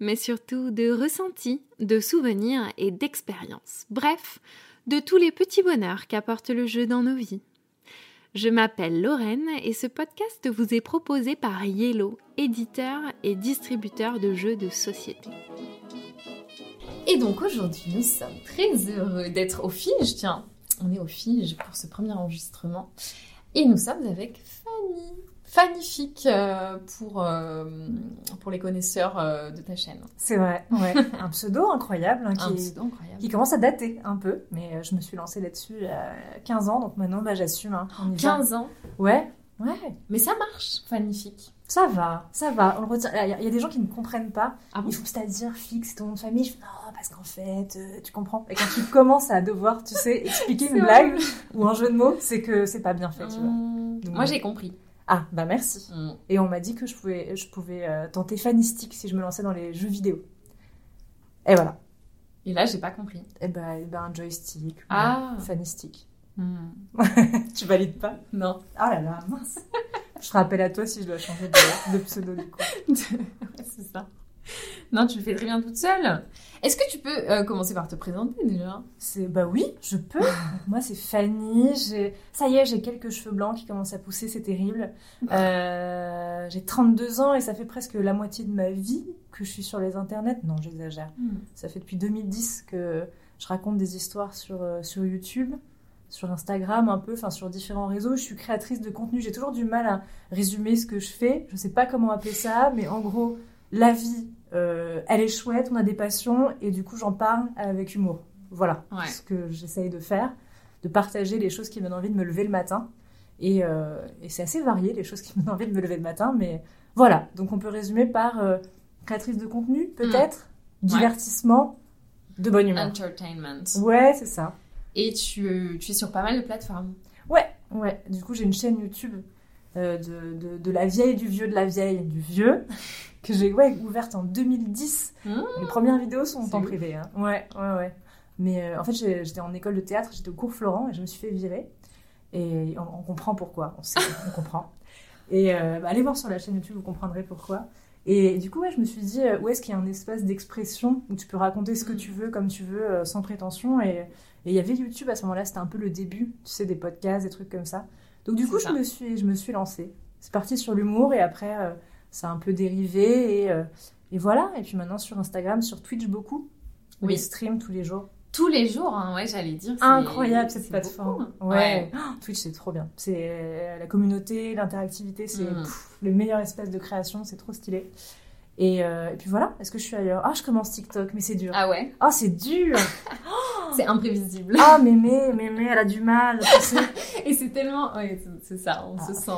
mais surtout de ressentis, de souvenirs et d'expériences. Bref, de tous les petits bonheurs qu'apporte le jeu dans nos vies. Je m'appelle Lorraine et ce podcast vous est proposé par Yellow, éditeur et distributeur de jeux de société. Et donc aujourd'hui, nous sommes très heureux d'être au Fige. Tiens, on est au Fige pour ce premier enregistrement. Et nous sommes avec Fanny. Fannifique euh, pour, euh, pour les connaisseurs euh, de ta chaîne. C'est vrai, ouais. un pseudo incroyable hein, Un qui, pseudo incroyable. qui commence à dater un peu, mais je me suis lancée là-dessus il y a 15 ans, donc maintenant bah, j'assume. hein, on y va. 15 ans? Ouais, ouais. Mais ça marche, Fannifique. Ça va, ça va. On le retient. Il y, a- il y a des gens qui ne comprennent pas. Ah bon? Ils font c'est-à-dire fixe ton nom de famille. Je fais non, parce qu'en fait, euh, tu comprends. Et quand tu commences à devoir, tu sais, expliquer une blague ou un jeu de mots, c'est que c'est pas bien fait, tu vois. Mmh. Donc, Moi j'ai compris. Ah, bah merci. Mmh. Et on m'a dit que je pouvais, je pouvais euh, tenter fanistique si je me lançais dans les jeux vidéo. Et voilà. Et là j'ai pas compris. Et ben, eh ben, un joystick. Ah. Fanistique. Mmh. Tu valides pas? Non. Ah là là, mince. je te rappelle à toi si je dois changer de, de pseudo du coup. C'est ça. Non, tu le fais très bien toute seule. Est-ce que tu peux euh, commencer par te présenter déjà? C'est bah oui, je peux. Moi c'est Fanny. Ça y est, j'ai quelques cheveux blancs qui commencent à pousser, c'est terrible. Euh, j'ai 32 ans et ça fait presque la moitié de ma vie que je suis sur les internets. Non, j'exagère. Ça fait depuis 2010 que je raconte des histoires sur, euh, sur YouTube, sur Instagram un peu, enfin sur différents réseaux. Je suis créatrice de contenu. J'ai toujours du mal à résumer ce que je fais. Je sais pas comment appeler ça, mais en gros, la vie, euh, elle est chouette, on a des passions et du coup j'en parle avec humour. Voilà Ouais. ce que j'essaye de faire, de partager les choses qui me donnent envie de me lever le matin. Et, euh, et c'est assez varié les choses qui me donnent envie de me lever le matin, mais voilà. Donc on peut résumer par euh, créatrice de contenu, peut-être, divertissement, de bonne humeur. Entertainment. Ouais, c'est ça. Et tu, tu es sur pas mal de plateformes. Ouais, ouais. Du coup, j'ai une chaîne YouTube de, de, de la vieille, du vieux, de la vieille, du vieux, que j'ai ouais, ouverte en 2010. Mmh. Les premières vidéos sont en privé. Hein. Ouais, ouais, ouais. Mais euh, en fait, j'étais en école de théâtre, j'étais au cours Florent et je me suis fait virer. Et on, on comprend pourquoi, on sait, on comprend. Et euh, bah, allez voir sur la chaîne YouTube, vous comprendrez pourquoi. Et du coup, ouais, je me suis dit, euh, où est-ce qu'il y a un espace d'expression où tu peux raconter ce que Mm. tu veux, comme tu veux, euh, sans prétention. Et il y avait YouTube à ce moment-là, c'était un peu le début, tu sais, des podcasts, des trucs comme ça. Donc du coup, ça. je me, suis, je me suis lancée. C'est parti sur l'humour et après, euh, ça a un peu dérivé. Et, euh, et voilà. Et puis maintenant, sur Instagram, sur Twitch beaucoup. Oui. Oui. stream tous les jours. Tous les jours, hein, ouais, j'allais dire. Incroyable cette plateforme. beaucoup. Ouais. Oh, Twitch, c'est trop bien. C'est euh, la communauté, l'interactivité, c'est Mm. pff, le meilleur espace de création, c'est trop stylé. Et, euh, et puis voilà, est-ce que je suis ailleurs Ah, je commence TikTok, mais c'est dur. Ah ouais, Ah, c'est dur c'est imprévisible. Ah, mémé, mémé, elle a du mal. Et c'est tellement. Ouais, c'est- ça, on Ah. se sent.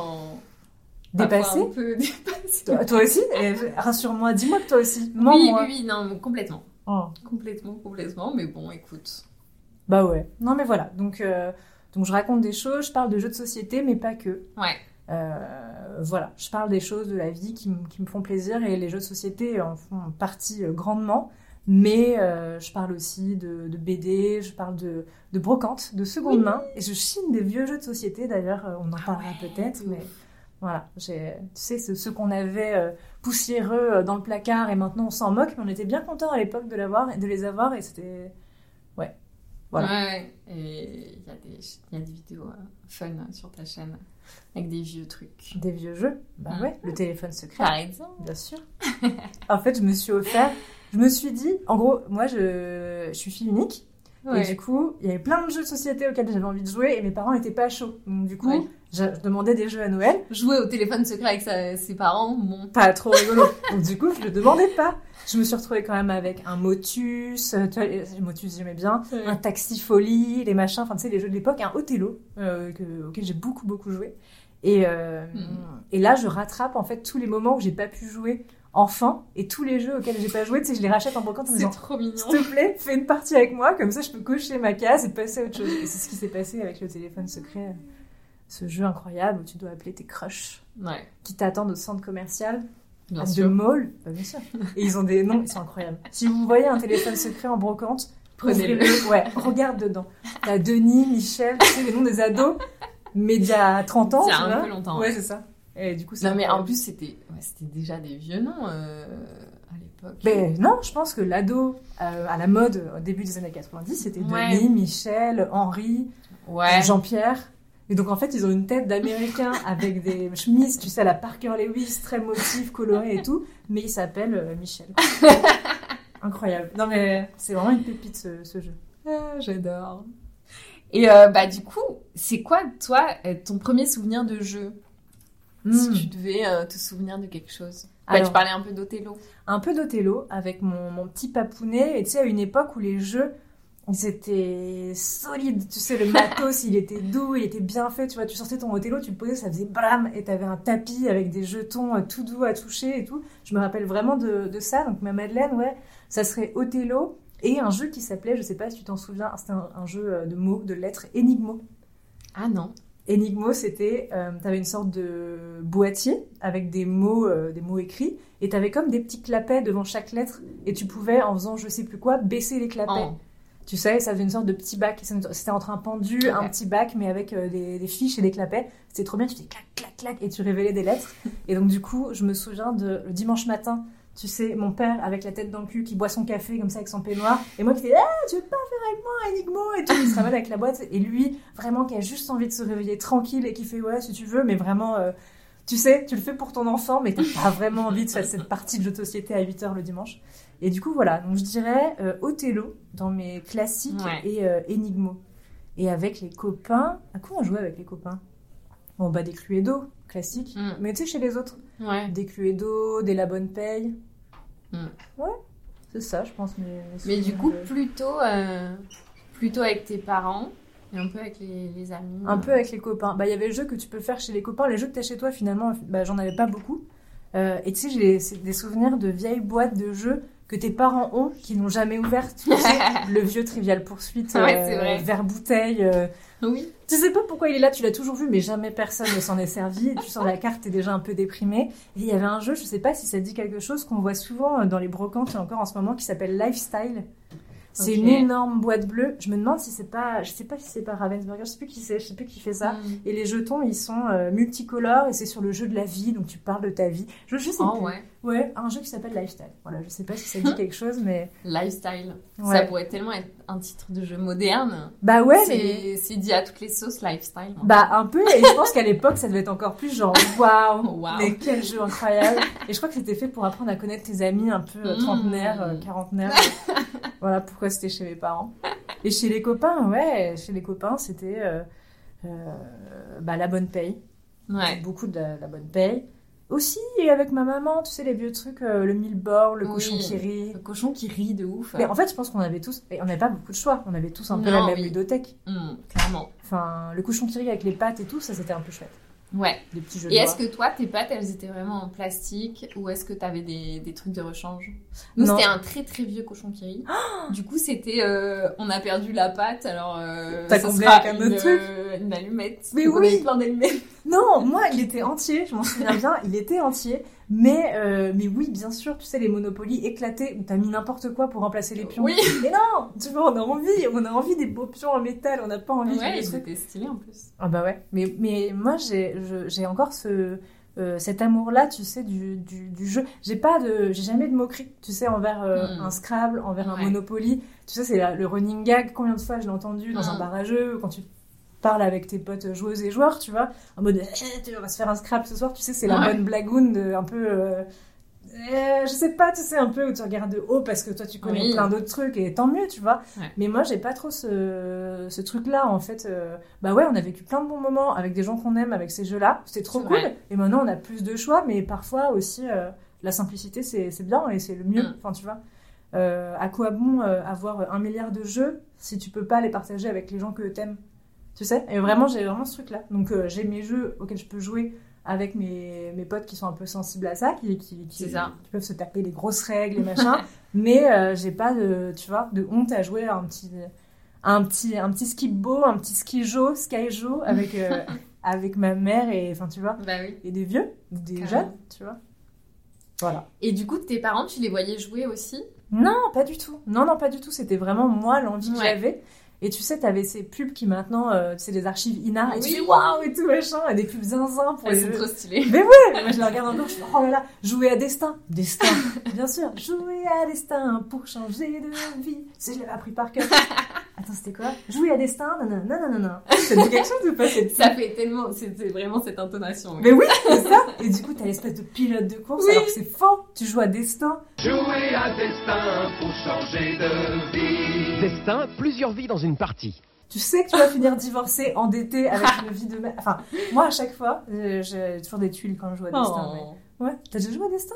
Dépassée parfois un peu dépassé. toi, toi aussi? Rassure-moi, dis-moi que toi aussi. Oui, Mens-moi. oui, oui, non, complètement. Oh. Complètement, complètement. Mais bon, écoute. Bah ouais. Non, mais voilà. Donc, euh, donc, je raconte des choses, je parle de jeux de société, mais pas que. Ouais. Euh, voilà, je parle des choses de la vie qui, qui me font plaisir et les jeux de société en font partie euh, grandement. Mais euh, je parle aussi de, de BD, je parle de, de brocante, de seconde main. Et je chine des vieux jeux de société, d'ailleurs, on en parlera Ah ouais, peut-être. Mais voilà, tu sais, ce- qu'on avait euh, poussiéreux dans le placard et maintenant on s'en moque, mais on était bien contents à l'époque de, l'avoir, de les avoir et c'était. Ouais. Voilà. Ouais, et il y, a des- il y a des vidéos euh, fun sur ta chaîne avec des vieux trucs. Des vieux jeux. Bah Mhm. ouais, le téléphone secret. Par exemple. Bien sûr. en fait, je me suis offert. Je me suis dit, en gros, moi, je, je suis fille unique. Ouais. Et du coup, il y avait plein de jeux de société auxquels j'avais envie de jouer et mes parents n'étaient pas chauds. Donc, du coup, Ouais. Je, demandais des jeux à Noël. Jouer au téléphone secret avec sa- ses parents, bon. Pas trop rigolo. Donc, du coup, je le demandais pas. Je me suis retrouvée quand même avec un Motus. euh, Tu vois, les- Motus, j'aimais bien. Un Taxi Folie, les machins, enfin, tu sais, les jeux de l'époque. Un Othello, euh, que- auquel j'ai beaucoup, beaucoup joué. Et, euh, Mhm. et là, je rattrape, en fait, tous les moments où j'ai pas pu jouer enfant et tous les jeux auxquels j'ai pas joué, tu sais, je les rachète en brocante en disant trop mignon. s'il te plaît, fais une partie avec moi, comme ça je peux cocher ma case et passer à autre chose. Et c'est ce qui s'est passé avec le téléphone secret, ce jeu incroyable où tu dois appeler tes crushs Ouais, qui t'attendent au centre commercial bien de mall. Bah, bien sûr. Et ils ont des noms, ils sont incroyables. Si vous voyez un téléphone secret en brocante, Prenez-le. Ouais, regarde dedans. T'as Denis, Michel, tu sais, les noms des ados, mais d'il y a 30 ans, Il y a un vois. peu longtemps, Ouais, ouais. c'est ça. Et du coup, Non, mais en plus, c'était ouais, déjà des vieux noms euh, à l'époque. Ben non, je pense que l'ado euh, à la mode au début des années 90, c'était Ouais. Denis, Michel, Henri. Jean-Pierre. Et donc en fait, ils ont une tête d'américain avec des chemises, tu sais, à la Parker Lewis, très motif, coloré et tout, mais il s'appelle euh, Michel. Incroyable. Non mais c'est vraiment une pépite ce, ce jeu. Ah, J'adore. Et euh, bah du coup, c'est quoi toi euh, ton premier souvenir de jeu? Si tu devais euh, te souvenir de quelque chose. Bah, Alors- tu parlais un peu d'Othello. un peu d'Othello avec mon, mon petit papounet. Et tu sais, à une époque où les jeux, ils étaient solides. Tu sais, le matos, il était doux, il était bien fait. Tu vois, tu sortais ton Othello, tu le posais, ça faisait bram. Et t'avais un tapis avec des jetons euh, tout doux à toucher et tout. Je me rappelle vraiment de, de ça. Donc, ma Madeleine, ouais, ça serait Othello. Et un jeu qui s'appelait, je sais pas si tu t'en souviens, c'était un, un jeu euh, de mots, de lettres, Enigmo. Ah non. Enigmo, c'était, euh, t'avais une sorte de boîtier avec des mots, euh, des mots écrits, et t'avais comme des petits clapets devant chaque lettre, et tu pouvais, en faisant je sais plus quoi, baisser les clapets. Oh. Tu sais, ça faisait une sorte de petit bac. C'était entre un pendu, un petit bac, mais avec euh, des, des fiches et des clapets. C'était trop bien. Tu faisais clac, clac, clac, et tu révélais des lettres. Et donc, du coup, je me souviens de le dimanche matin. Tu sais, mon père avec la tête dans le cul qui boit son café comme ça avec son peignoir. Et moi qui fais Ah, tu veux pas faire avec moi Enigmo Et tout. Il se ramène avec la boîte. Et lui, vraiment, qui a juste envie de se réveiller tranquille et qui fait Ouais, si tu veux, mais vraiment. euh, tu sais, tu le fais pour ton enfant, mais t'as pas vraiment envie de faire cette partie de jeu de société à 8h le dimanche. Et du coup, voilà. Donc, je dirais euh, Othello dans mes classiques Ouais. et euh, Enigmo. Et avec les copains. À quoi on jouait avec les copains? Bon, bah, des Cluedo, classique. Mm. Mais tu sais, chez les autres, Ouais. des Cluedo, des La Bonne Paye. Mm. Ouais, c'est ça, je pense. Mes, mes Mais du coup, de- plutôt, euh, plutôt avec tes parents et un peu avec les, les amis. Un peu avec les copains. Bah, il y avait le jeu que tu peux faire chez les copains. Les jeux que t'as chez toi, finalement, bah, j'en avais pas beaucoup. Euh, et tu sais, j'ai des souvenirs de vieilles boîtes de jeux que tes parents ont, qui n'ont jamais. Tu sais, le vieux Trivial Poursuite, Ouais, vrai. verre bouteille. euh, Oui. Tu sais pas pourquoi il est là, tu l'as toujours vu, mais jamais personne ne s'en est servi. Tu sors la carte, t'es déjà un peu déprimé. Et il y avait un jeu, je sais pas si ça dit quelque chose, qu'on voit souvent dans les brocantes et encore en ce moment, qui s'appelle Lifestyle. C'est une énorme boîte bleue. Je me demande si c'est pas, je sais pas si c'est pas Ravensburger, je sais plus qui c'est, je sais plus qui fait ça. Mm. Et les jetons, ils sont euh, multicolores et c'est sur le jeu de la vie, donc tu parles de ta vie. Je, je sais Oh plus. ouais. Ouais, un jeu qui s'appelle Lifestyle. Voilà, je sais pas si ça dit quelque chose, mais. Lifestyle. Ça pourrait tellement être un titre de jeu moderne. Bah ouais, c'est mais. c'est dit à toutes les sauces lifestyle. hein. Bah un peu, et je pense qu'à l'époque ça devait être encore plus genre waouh, Waouh. mais quel jeu incroyable. Et je crois que c'était fait pour apprendre à connaître tes amis un peu euh, Mmh. trentenaires, euh, quarantenaires. voilà pourquoi c'était chez mes parents. Et chez les copains, ouais, chez les copains c'était euh, euh, bah, la bonne paye. Ouais. Beaucoup de la, la bonne paye. Aussi avec ma maman, tu sais les vieux trucs, euh, le mille bord, le Oui. cochon qui rit. Le cochon qui rit de ouf. Mais en fait je pense qu'on avait tous, et on n'avait pas beaucoup de choix, on avait tous un peu Non, la même oui. ludothèque. Mm, clairement. Enfin le cochon qui rit avec les pattes et tout, ça c'était un peu chouette. Ouais. Des petits jeux Et de est-ce que toi, tes pâtes, elles étaient vraiment en plastique ou est-ce que t'avais des, des trucs de rechange? Nous, c'était un très très vieux cochon qui rit. du coup, c'était euh, on a perdu la pâte, alors euh, T'as comblé avec un autre truc? euh, une allumette. Mais oui. plein d'allumettes. Non, moi, il était entier, je m'en souviens bien, il était entier. Mais, euh, mais oui, bien sûr, tu sais, les Monopoly éclatés où t'as mis n'importe quoi pour remplacer les pions. Oui. Mais non, tu vois, on a envie, on a envie des beaux pions en métal, on n'a pas envie de Ouais, trucs. étaient stylés en plus. Ah bah ouais. Mais, mais moi, j'ai encore ce, euh, cet amour-là, tu sais, du, du, du jeu. J'ai pas de, j'ai jamais de moquerie, tu sais, envers euh, Mm. un Scrabble, envers un. Monopoly. Tu sais, c'est le running gag. Combien de fois je l'ai entendu dans Mm. un bar à jeux, quand tu parles avec tes potes joueuses et joueurs, tu vois, en mode, Eh, tu- on va se faire un Scrabble ce soir. Tu sais, c'est la Ouais. bonne blagoune de un peu. euh, euh, je sais pas, tu sais, un peu où tu regardes de haut parce que toi tu connais Oui. plein d'autres trucs et tant mieux, tu vois. Ouais. Mais moi j'ai pas trop ce, ce truc-là en fait. euh, bah ouais, on a vécu plein de bons moments avec des gens qu'on aime avec ces jeux-là. C'était trop cool. vrai. Et maintenant on a plus de choix, mais parfois aussi euh, la simplicité c'est bien et c'est le mieux. Mm. Enfin, tu vois. À quoi bon avoir un milliard de jeux si tu peux pas les partager avec les gens que t'aimes? Tu sais Et vraiment, j'ai vraiment ce truc-là. Donc, euh, j'ai mes jeux auxquels je peux jouer avec mes, mes potes qui sont un peu sensibles à ça, qui, qui, qui, C'est ça. qui peuvent se taper les grosses règles et machin. mais euh, j'ai pas de, tu vois, de honte à jouer à un petit, un petit, un petit skip-bo, un petit ski-jo, sky-jo avec, euh, avec ma mère et, enfin, tu vois, Bah oui. et des vieux, des Carrément. jeunes, tu vois. Voilà. Et du coup, tes parents, tu les voyais jouer aussi? Non, pas du tout. Non, non, pas du tout. C'était vraiment moi l'envie que Ouais. j'avais. Et tu sais, t'avais ces pubs qui maintenant, euh, c'est des archives INA, et tu Oui. fais waouh et tout machin, et des pubs zinzin pour Elles les jeux. trop stylées. Mais ouais, moi je la regarde encore, je fais oh là là, jouer à destin, destin, bien sûr, jouer à destin pour changer de vie. Si je l'avais appris par cœur. Attends, c'était quoi? Jouer à destin, nanana, nanana. Ça te dit quelque chose ou pas cette Ça fait tellement. C'était vraiment cette intonation. oui. Mais oui, c'est ça. Et du coup, t'as l'espèce de pilote de course, Oui. alors que c'est faux. Tu joues à destin. Jouer à destin pour changer de vie. Destin, plusieurs vies dans une partie. Tu sais que tu vas finir divorcé, endetté, avec une vie de. Enfin, moi, à chaque fois, euh, j'ai toujours des tuiles quand je joue à destin. Oh. mais- Ouais. T'as déjà joué à destin?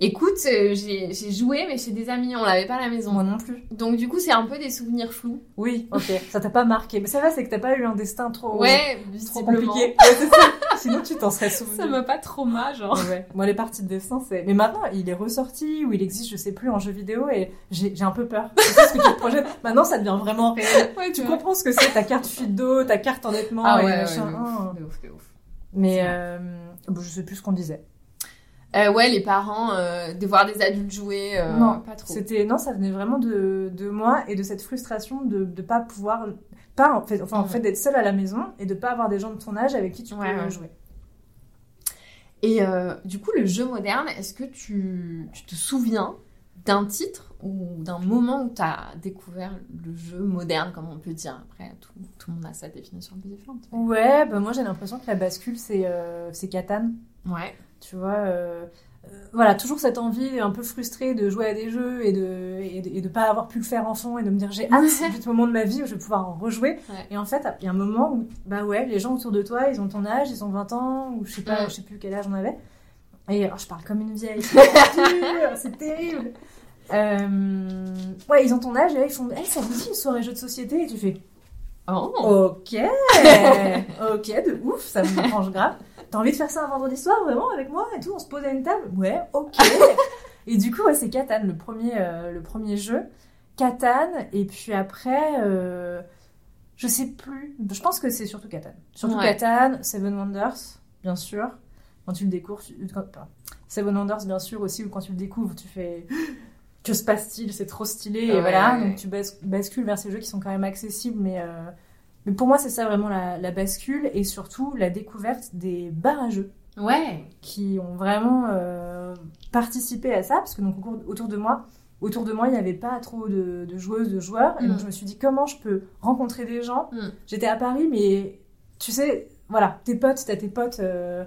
Écoute, euh, j'ai joué, mais chez des amis, on l'avait pas à la maison. Moi non plus. Donc du coup, c'est un peu des souvenirs flous. Oui, ok. ça t'a pas marqué. Mais ça va, c'est que t'as pas eu un destin trop, Ouais, trop compliqué. Ouais, c'est ça. Sinon, tu t'en serais souvenu. Ça m'a pas trop mal, genre. Ouais. Moi, les parties de dessin, c'est. Mais maintenant, il est ressorti ou il existe, je sais plus, en jeu vidéo et j'ai un peu peur. Tu sais ce que tu te projettes? Maintenant, ça devient vraiment réel. Ouais, Tu comprends ce que c'est ta carte fuite d'eau, ta carte endettement Ah et machin. ouf, ouf, ouf. Mais euh... bon, je sais plus ce qu'on disait. Euh, ouais, les parents, euh, de voir des adultes jouer, euh, Non, pas trop. C'était non, ça venait vraiment de, de moi et de cette frustration de de pas pouvoir pas en fait enfin en fait d'être seule à la maison et de pas avoir des gens de ton âge avec qui tu Ouais, peux ouais. jouer. Et du coup, le jeu moderne, est-ce que tu, tu te souviens d'un titre ou d'un moment où tu as découvert le jeu moderne, comme on peut dire? Après, tout, tout le monde a sa définition un peu différente. Ouais, bah moi j'ai l'impression que la bascule c'est c'est Catane. Ouais. Tu vois, euh, euh, voilà, toujours cette envie un peu frustrée de jouer à des jeux et de, et de, et de pas avoir pu le faire enfant et de me dire j'ai hâte du moment de ma vie où je vais pouvoir en rejouer. Ouais. Et en fait, il y a un moment où, bah ouais, les gens autour de toi, ils ont ton âge, ils ont 20 ans, ou je sais pas, Mm. je sais plus quel âge on avait. Et alors, je parle comme une vieille, c'est c'est terrible. Euh, ouais, ils ont ton âge et là, ils font, hey, ça vous dit une soirée jeu de société? Et tu fais, Oh Ok, ok, de ouf, ça me branche grave. T'as envie de faire ça un vendredi soir, vraiment, avec moi et tout On se pose à une table? Ouais, ok. et du coup, ouais, c'est Catan, le premier, euh, le premier jeu. Catan, et puis après, euh, je sais plus. Je pense que c'est surtout Catan. Surtout Ouais. Catan, Seven Wonders, bien sûr. Quand tu le découvres, tu- Seven Wonders, bien sûr, aussi, où quand tu le découvres, tu fais. Que se passe-t-il? C'est trop stylé. Et voilà, donc tu bas- bascules vers ces jeux qui sont quand même accessibles, mais. euh, mais pour moi, c'est ça vraiment la, la bascule et surtout la découverte des bars à jeux Ouais. qui ont vraiment euh, participé à ça parce que donc autour de moi, autour de moi, il n'y avait pas trop de, de joueuses, de joueurs et Mm. donc je me suis dit comment je peux rencontrer des gens. Mm. J'étais à Paris, mais tu sais, voilà, tes potes, t'as tes potes. euh,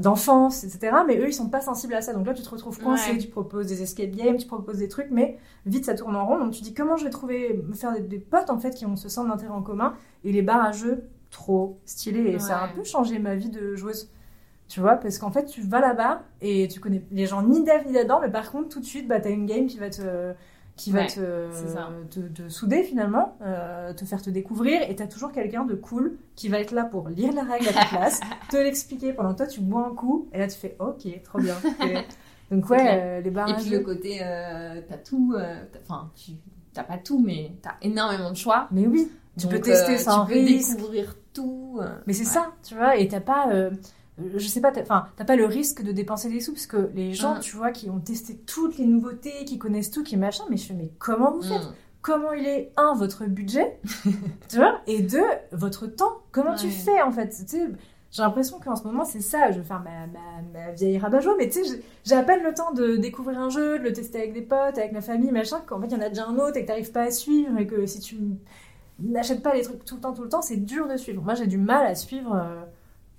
d'enfance, etc. Mais eux, ils sont pas sensibles à ça. Donc là, tu te retrouves coincé, Ouais. tu proposes des escape games, tu proposes des trucs, mais vite, ça tourne en rond. Donc tu dis comment je vais trouver, me faire des, des potes, en fait, qui ont ce centre d'intérêt en commun? Et les bars à jeux, trop stylé. Et ça a un peu changé ma vie de joueuse. Tu vois, parce qu'en fait, tu vas là-bas et tu connais les gens ni d'Ève ni d'Adam, mais par contre, tout de suite, bah, t'as une game qui va te, qui va Ouais, te, te, te souder finalement, euh, te faire te découvrir, et t'as toujours quelqu'un de cool qui va être là pour lire les règles à ta place, te l'expliquer pendant que toi tu bois un coup, et là tu fais ok, trop bien. Donc ouais, euh, les bars Et puis le côté, euh, t'as tout, euh, enfin, tu t'as pas tout, mais t'as énormément de choix. Mais oui, tu peux tester euh, sans tu peux risque. découvrir tout. Mais c'est ouais. ça, tu vois, et t'as pas, je sais pas, enfin, t'as pas le risque de dépenser des sous, parce que les gens, tu vois, qui ont testé toutes les nouveautés, qui connaissent tout, qui machin, mais je fais, mais comment vous faites? Mm. Comment il est, un, votre budget, tu vois, et deux, votre temps. Comment tu fais, en fait? Tu sais, J'ai l'impression qu'en ce moment, c'est ça, je vais faire ma, ma, ma vieille rabat-joie, mais tu sais, j'ai- j'ai à peine le temps de découvrir un jeu, de le tester avec des potes, avec ma famille, machin, qu'en fait, il y en a déjà un autre et que t'arrives pas à suivre, et que si tu n'achètes pas les trucs tout le temps, tout le temps, c'est dur de suivre. Moi, j'ai du mal à suivre euh,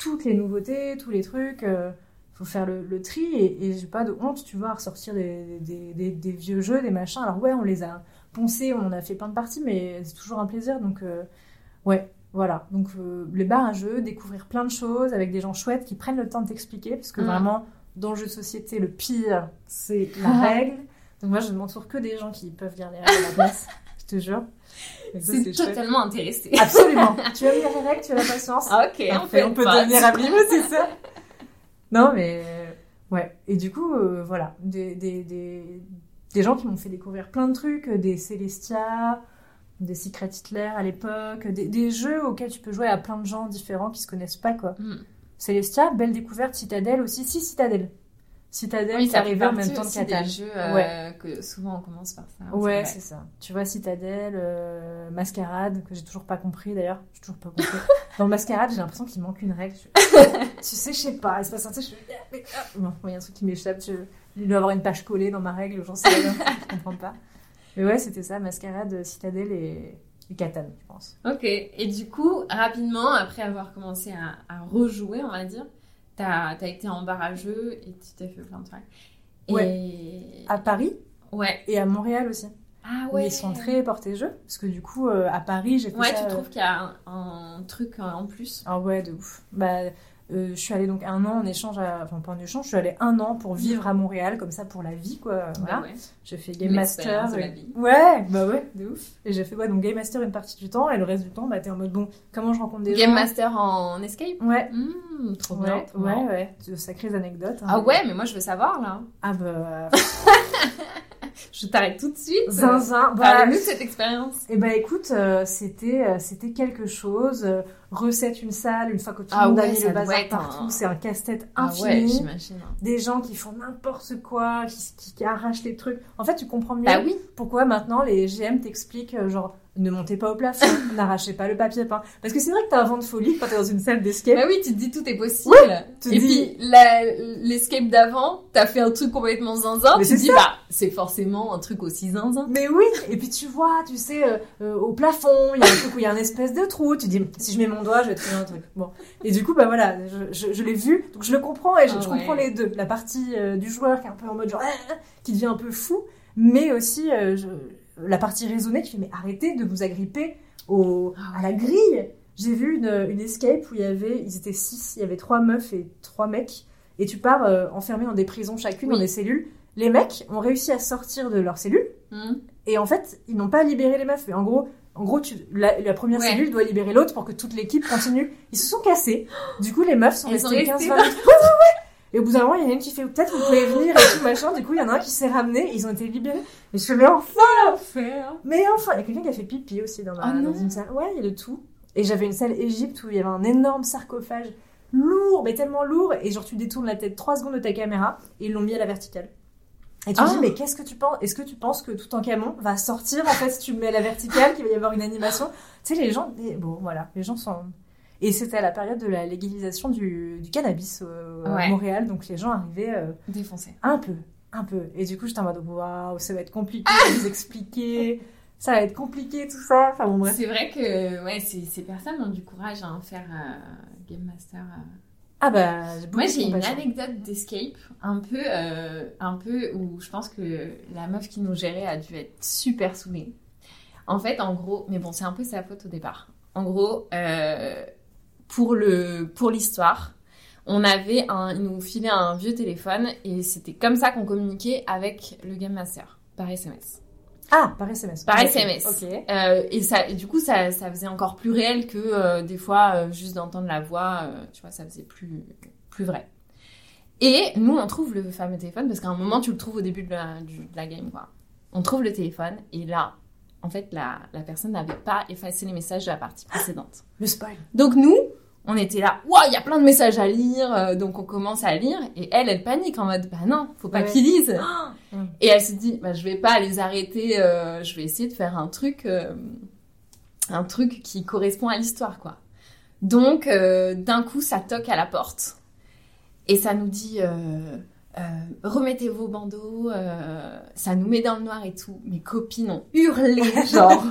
toutes les nouveautés, tous les trucs. euh, faut faire le, le tri et, et j'ai pas de honte, tu vois, à ressortir des, des, des- des vieux jeux, des machins. Alors ouais, on les a poncés, on en a fait plein de parties, mais c'est toujours un plaisir. Donc euh, ouais, voilà. Donc euh, les bars à jeux, découvrir plein de choses avec des gens chouettes qui prennent le temps de t'expliquer, parce que Mm. vraiment, dans le jeu de société, le pire, c'est la règle. Donc moi, je ne m'entoure que des gens qui peuvent lire les règles à la place, je te jure. C'est totalement intéressé. Absolument. tu aimes lire les règles, tu as la patience. Ah, ok, on Parfait, peut, on peut pas, devenir amis, c'est ça. Non, mais ouais. Et du coup, euh, voilà, des, des, des, des gens qui m'ont fait découvrir plein de trucs, euh, des Celestia, des Secret Hitler à l'époque, des, des jeux auxquels tu peux jouer à plein de gens différents qui se connaissent pas, quoi. Mm. Celestia, belle découverte, Citadel aussi, si Citadel. Citadel, Oui, arrivé en même temps que Catan. des jeux euh, Ouais. que souvent on commence par ça. Ouais, c'est ça. Tu vois, Citadel, euh, Mascarade, que j'ai toujours pas compris d'ailleurs. J'ai toujours pas compris. Dans Mascarade, j'ai l'impression qu'il manque une règle. Je- tu sais, je sais pas. Il se passe un truc, je ah. Bon, il y a un truc qui m'échappe. Je... Il doit avoir une page collée dans ma règle, j'en sais rien. je comprends pas. Mais ouais, c'était ça, Mascarade, Citadel et, et Catan, je pense. Ok, et du coup, rapidement, après avoir commencé à, à rejouer, on va dire, t'as as été en barrageux et tu t'es fait plein de trucs. Et... À Paris Ouais. et à Montréal aussi. Ah Où Ils sont très portés jeux. Parce que du coup, euh, à Paris, j'ai fait Ouais, ça. tu euh, trouves qu'il y a un, un truc euh, en plus Ah ouais, de ouf. Bah, euh, je suis allée donc un an en échange, à... enfin pas en échange, je suis allée un an pour vivre à Montréal, comme ça pour la vie, quoi. Voilà. Bah ouais. J'ai fait Game Master. Et-. Ouais, bah ouais, de ouf. Et j'ai fait ouais, donc Game Master une partie du temps, et le reste du temps, bah t'es en mode bon, comment je rencontre des Game gens Master en escape? Ouais. Mmh, Trop bien. Ouais, bien. ouais, de sacrées anecdotes. hein. Ah ouais, mais moi je veux savoir là. Ah bah, Je t'arrête tout de suite. zinzin. Bah, Parlez-nous de cette expérience. Et bah écoute, euh, c'était euh, c'était quelque chose. Recette une salle, une fois que tout Ah le monde a mis le bazar partout, un- c'est un casse-tête Ah infini. ouais, des gens qui font n'importe quoi, qui, qui, qui arrachent les trucs. En fait, tu comprends mieux Bah oui. pourquoi maintenant les GM t'expliquent euh, genre ne montez pas au plafond, n'arrachez pas le papier peint. Parce que c'est vrai que t'as un vent de folie quand t'es dans une salle d'escape. Bah oui, tu te dis tout est possible. tu Et dis- puis l'escape d'avant, t'as fait un truc complètement zinzin, Mais tu te dis bah c'est forcément un truc aussi zinzin. Mais oui, et puis tu vois, tu sais, euh, euh, au plafond, il y a un truc où il y a un espèce de trou, tu dis, si je mets mon doigt, je vais trouver un truc. Bon. Et du coup, bah voilà, je, je, je l'ai vu, donc je le comprends, et je, Ah je ouais. comprends les deux. La partie euh, du joueur qui est un peu en mode genre, Ah qui devient un peu fou, mais aussi je- la partie raisonnée qui fait, mais arrêtez de vous agripper au, à la grille. J'ai vu une, une escape où il y avait, ils étaient six, il y avait trois meufs et trois mecs, et tu pars euh, enfermé dans des prisons chacune, Oui. dans des cellules. Les mecs ont réussi à sortir de leurs cellules, Hmm. et en fait, ils n'ont pas libéré les meufs. Mais en gros, en gros tu, la, la première Ouais. cellule doit libérer l'autre pour que toute l'équipe continue. Ils se sont cassés. Du coup, les meufs sont Elles restées restées 15 20 minutes. Et au bout d'un moment, il y en a une qui fait peut-être vous pouvez venir et tout machin. Du coup, il y en a un qui s'est ramené. Ils ont été libérés. Et je fais mais enfin, mais enfin, il y a quelqu'un qui a fait pipi aussi dans, ma, Oh dans une salle. Ouais, il y a de tout. Et j'avais une salle Égypte où il y avait un énorme sarcophage lourd, mais tellement lourd. Et genre, tu détournes la tête 3 secondes de ta caméra et ils l'ont mis à la verticale. Et tu te Ah. dis, mais qu'est-ce que tu penses Est-ce que tu penses que tout en camon va sortir en fait si tu mets à la verticale, qu'il va y avoir une animation? Tu sais, les gens, bon voilà, les gens sont. Et c'était à la période de la légalisation du, du cannabis euh, à. Montréal, donc les gens arrivaient euh, Défoncé. un peu, un peu. Et du coup, j'étais en mode, waouh, ça va être compliqué de vous expliquer, ça va être compliqué tout ça. Enfin bon, bref. C'est vrai que ouais, ces, ces personnes ont du courage à en faire euh, Game Master. euh. Ah bah, Moi j'ai une anecdote d'escape un peu, euh, un peu où je pense que la meuf qui nous gérait a dû être super saoulée. En fait, en gros, mais bon, c'est un peu sa faute au départ. En gros, euh, pour le pour l'histoire, on avait un, il nous filait un vieux téléphone et c'était comme ça qu'on communiquait avec le game master par SMS. Ah, par SMS. Par. SMS. Ok. Euh, et, ça, et du coup, ça, ça faisait encore plus réel que euh, des fois, euh, juste d'entendre la voix, tu vois, ça faisait plus, plus vrai. Et nous, on trouve le fameux téléphone, parce qu'à un moment, tu le trouves au début de la, du- de la game, quoi. On trouve le téléphone, et là, en fait, la, la personne n'avait pas effacé les messages de la partie précédente. Le spoil. Donc nous, on était là, waouh, il y a plein de messages à lire, euh, donc on commence à lire, et elle, elle panique en mode, bah non, faut pas Ouais. qu'ils lisent. Et elle se dit, bah je vais pas les arrêter, euh, je vais essayer de faire un truc, euh, un truc qui correspond à l'histoire, quoi. Donc euh, d'un coup, ça toque à la porte, et ça nous dit, euh, euh, remettez vos bandeaux, euh, ça nous met dans le noir et tout. Mes copines ont hurlé, genre.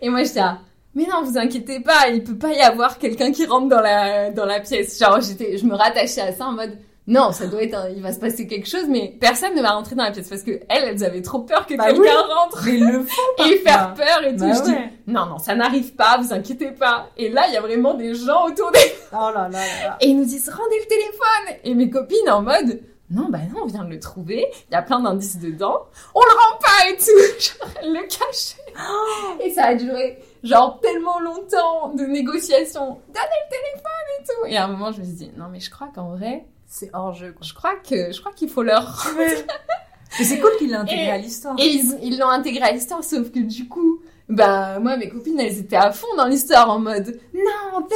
et moi, j'étais là, mais non, vous inquiétez pas, il peut pas y avoir quelqu'un qui rentre dans la, dans la pièce. Genre, j'étais, je me rattachais à ça en mode, non, ça doit être, un- il va se passer quelque chose, mais personne ne va rentrer dans la pièce parce que elles, elles avaient trop peur que Bah quelqu'un oui. rentre Mais le font et faire peur et tout. Bah je dis, non, non, ça n'arrive pas, vous inquiétez pas. Et là, il y a vraiment des gens autour des Oh là là là là. et ils nous disent rendez le téléphone et mes copines en mode non bah non on vient de le trouver il y a plein d'indices dedans on le rend pas et tout genre elle le cachait et ça a duré genre tellement longtemps de négociations donnez le téléphone et tout et à un moment je me suis dit non mais je crois qu'en vrai C'est hors jeu, quoi. Je crois que je crois qu'il faut leur. Mais c'est cool qu'il l'ait intégré Et- à l'histoire. Et ils l'ont intégré à l'histoire, sauf que du coup, bah moi mes copines elles étaient à fond dans l'histoire en mode non, non.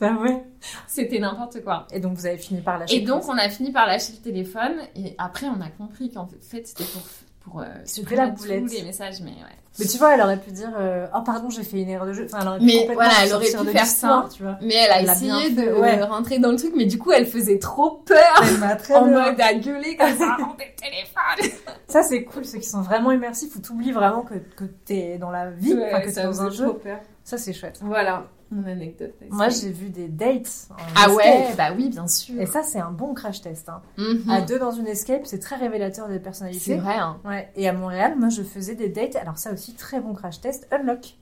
Bah ouais. c'était n'importe quoi. Et donc vous avez fini par lâcher. Et donc on a fini par lâcher le téléphone et après on a compris qu'en fait c'était pour pour euh, supprimer la tous boulette. les messages, mais ouais. Mais tu vois, elle aurait pu dire euh, oh pardon j'ai fait une erreur de jeu. Enfin, elle aurait pu Mais voilà, elle aurait pu de faire ça. tu vois. Mais elle a Elle essayé de ouais. rentrer dans le truc, mais du coup elle faisait trop peur Elle m'a très en mode à gueuler comme ça des téléphones. Ça c'est cool, ceux qui sont vraiment immersifs où t'oublies vraiment que, que t'es dans la vie, enfin que t'es dans un jeu. peur. Ça c'est chouette. Voilà, mon anecdote. Moi j'ai vu des dates. en Ah escape. ouais, bah oui, bien sûr. Et ça c'est un bon crash test. Hein. Mhm. À deux dans une escape, c'est très révélateur des C'est personnalités. vrai, hein. Ouais. Et à Montréal, moi je faisais des dates. Alors ça aussi très bon crash test. Unlock.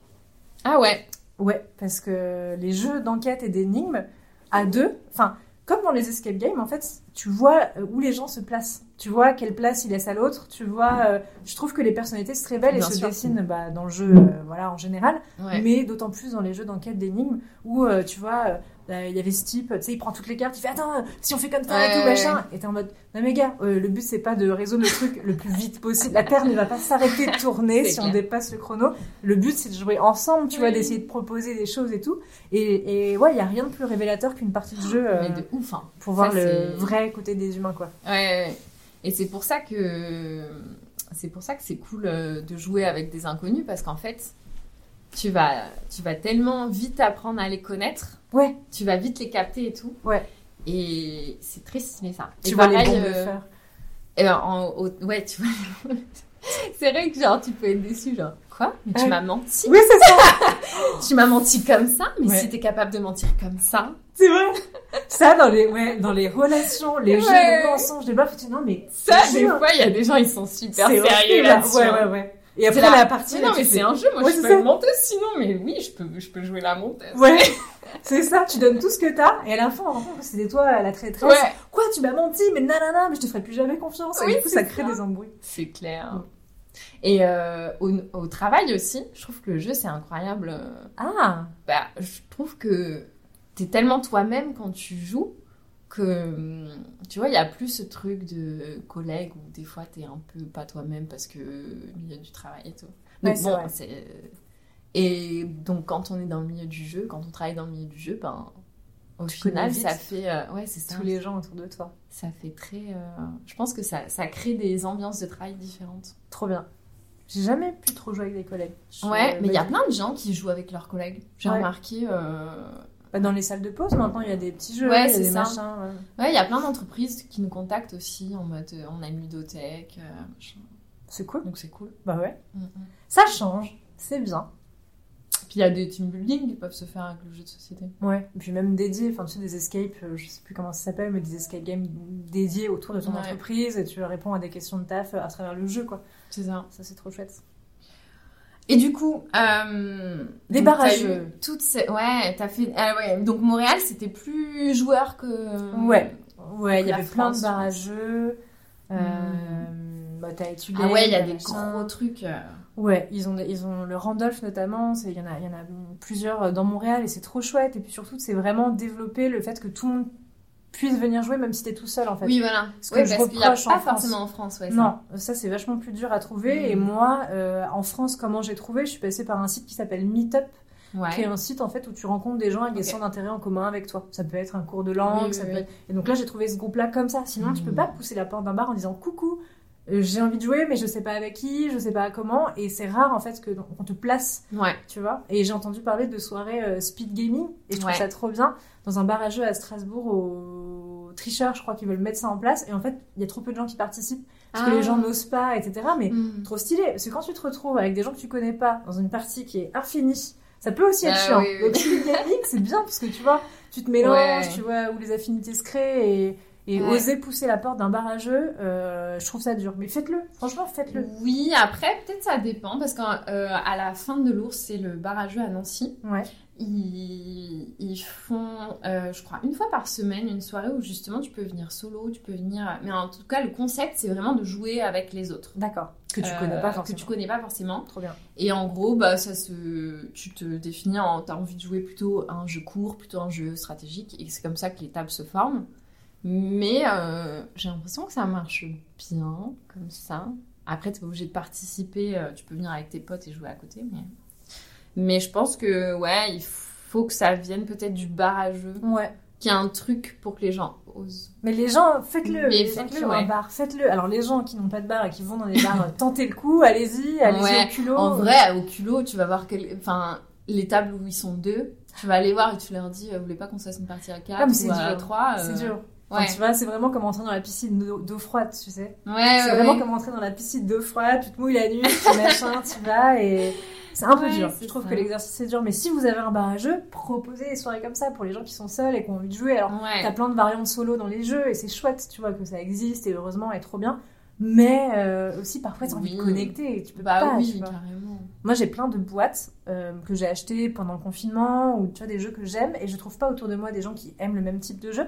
Ah ouais. Ouais, parce que les jeux d'enquête et d'énigmes, à deux, enfin, comme dans les escape games, en fait, tu vois où les gens se placent. Tu vois quelle place ils laissent à l'autre. Tu vois, euh, je trouve que les personnalités se révèlent Bien et se sûr. dessinent bah, dans le jeu, euh, voilà, en général, Ouais. mais d'autant plus dans les jeux d'enquête d'énigmes où, euh, tu vois, là, il y avait ce type, tu sais, il prend toutes les cartes, il fait attends, si on fait comme ça et tout, ouais, machin, et t'es en mode non mais gars, le but c'est pas de résoudre le truc le plus vite possible. La Terre ne va pas s'arrêter de tourner si on dépasse le chrono. Le but c'est de jouer ensemble, tu vois, d'essayer de proposer des choses et tout. Et, et ouais, il y a rien de plus révélateur qu'une partie de jeu Mais de ouf, hein. pour voir le vrai côté des humains, quoi. Ouais. Et c'est pour ça que c'est pour ça que c'est cool euh, de jouer avec des inconnus parce qu'en fait, tu vas tu vas tellement vite apprendre à les connaître, Ouais, tu vas vite les capter et tout. Ouais. Et c'est très stylé ça. tu et vois pareil, les bons euh, le faire. et en- au- ouais, tu vois. c'est vrai que genre tu peux être déçu genre quoi Mais tu Ouais. m'as menti. Oui, c'est ça, Tu m'as menti comme ça, mais Ouais. si t'es capable de mentir comme ça, c'est vrai. Ça, dans les, ouais, dans les relations, les Ouais. jeux de mensonges, des bluffs, tu dis non, mais ça des fois il y a des gens ils sont super sérieux horrible, là-dessus. Ouais, hein. ouais, ouais. Et après la, la- partie, Mais là, non, mais fais- c'est un jeu, moi Ouais, je peux menteuse sinon, mais oui, je peux, je peux jouer la menteuse. Ouais, c'est ça, tu donnes tout ce que t'as, et à la fin, on c'était toi la traîtresse. Ouais, Quoi, tu m'as menti, mais nanana, mais je te ferai plus jamais confiance. Et Oui, du coup, ça crée des embrouilles. c'est clair. Et euh, au, au travail aussi, je trouve que le jeu c'est incroyable. euh, Ah, Bah, je trouve que t'es tellement toi-même quand tu joues que hum, tu vois, il y a plus ce truc de collègue où des fois t'es un peu pas toi-même parce que milieu du travail et tout. Donc bon, c'est et donc quand on est dans le milieu du jeu, quand on travaille dans le milieu du jeu, ben au Tu final ça fait euh, ouais c'est ça. tous les gens autour de toi. Ça fait très. euh, Je pense que ça, ça crée des ambiances de travail différentes. Trop bien. J'ai jamais pu trop jouer avec des collègues. Je- Ouais, mais il y a plein de gens qui jouent avec leurs collègues. J'ai Ouais. remarqué. euh, bah, dans les salles de pause, maintenant, il y a des petits jeux, Ouais, il y a c'est des ça. machins. ouais. Ouais, il y a plein d'entreprises qui nous contactent aussi en mode euh, on a une ludothèque. euh. C'est cool. Donc c'est cool. Bah ouais. Mm, mm. Ça change, c'est bien. Puis il y a des team building qui peuvent se faire avec le jeu de société. Ouais. Et puis même dédié, enfin tu sais, des escapes, euh, je sais plus comment ça s'appelle, mais des escape games dédiés autour de ton Ouais. entreprise et tu réponds à des questions de taf à travers le jeu, quoi. C'est ça. Ça, c'est trop chouette. Et du coup, euh, Des barrages. eu Toutes ces... Ouais, t'as fait. ah ouais. Donc Montréal, c'était plus joueur que. Ouais. Ouais, il y avait plein de barrageux. Euh, Hmm. bah, t'as étudié. Ah ouais, il y a des gros trucs. Ouais, ils ont, ils ont le Randolph notamment, il y, en a, y en a plusieurs dans Montréal et c'est trop chouette. Et puis surtout, c'est vraiment développer le fait que tout le monde puisse venir jouer même si t'es tout seul en fait. Oui, voilà. Ce que Ouais, je parce qu'il n'y a pas France. forcément en France, ouais. ça. Non, ça c'est vachement plus dur à trouver. Mm. Et moi, euh, en France, comment j'ai trouvé Je suis passée par un site qui s'appelle Meetup, qui est un site en fait où tu rencontres des gens avec des centres d'intérêt en commun avec toi. Ça peut être un cours de langue, Oui, ça oui, peut oui. être- Et donc là, j'ai trouvé ce groupe-là comme ça. Sinon, tu Mm. peux pas pousser la porte d'un bar en disant coucou. J'ai envie de jouer, mais je sais pas avec qui, je sais pas comment, et c'est rare en fait que qu'on te place Ouais. tu vois. Et j'ai entendu parler de soirées euh, speed gaming, et je trouve Ouais. ça trop bien. Dans un bar à jeux à Strasbourg, au Tricheur, je crois qu'ils veulent mettre ça en place. Et en fait, il y a trop peu de gens qui participent, parce que Ah. les gens n'osent pas, etc. Mais Mm. trop stylé, parce que quand tu te retrouves avec des gens que tu connais pas, dans une partie qui est infinie, ça peut aussi être Ah chiant. oui, oui. Donc speed gaming, c'est bien, parce que tu vois, tu te mélanges, Ouais. tu vois, où les affinités se créent, et... Et Ouais. oser pousser la porte d'un bar à jeu, euh, je trouve ça dur. Mais faites-le, franchement, faites-le. Oui, après, peut-être ça dépend, parce qu'à la fin de l'ours, c'est le bar à jeu à Nancy. Ouais. Ils, ils font, euh, je crois, une fois par semaine, une soirée où justement tu peux venir solo, tu peux venir. Mais en tout cas, le concept, c'est vraiment de jouer avec les autres. D'accord. Que tu Euh, connais pas forcément. Que tu connais pas forcément. Trop bien. Et en gros, bah, ça se... tu te définis en. T'as envie de jouer plutôt un jeu court, plutôt un jeu stratégique, et c'est comme ça que les tables se forment. Mais euh, j'ai l'impression que ça marche bien, comme ça. Après, t'es pas obligé de participer. euh, tu peux venir avec tes potes et jouer à côté. Mais, mais je pense que, ouais, il faut que ça vienne peut-être du bar à jeu. Ouais. Qu'il y a un truc pour que les gens osent. Mais les gens, faites-le. Faites-le, ouais. un bar, faites-le. Alors les gens qui n'ont pas de bar et qui vont dans des bars, tentez le coup, allez-y, allez-y Ouais, au culot. En vrai, au culot, tu vas voir quel... enfin, les tables où ils sont deux. Tu vas aller voir et tu leur dis, euh, vous voulez pas qu'on se fasse une partie à quatre Ah, ou à dur. trois c'est dur. Enfin, Ouais. tu vois, c'est vraiment comme entrer dans la piscine d'eau froide, tu sais. Ouais, c'est ouais, vraiment ouais. comme entrer dans la piscine d'eau froide, tu te mouilles la nuque, tu machin, tu vas et c'est un peu dur. Je trouve ça. que l'exercice est dur, mais si vous avez un bar à jeu, proposez des soirées comme ça pour les gens qui sont seuls et qui ont envie de jouer. Alors, t'as plein de variantes solo dans les jeux et c'est chouette, tu vois, que ça existe et heureusement et trop bien. Mais euh, aussi parfois t'as envie de connecter et tu peux Bah pas. oui, tu vois. carrément. Moi, j'ai plein de boîtes euh, que j'ai achetées pendant le confinement ou tu vois des jeux que j'aime et je trouve pas autour de moi des gens qui aiment le même type de jeu.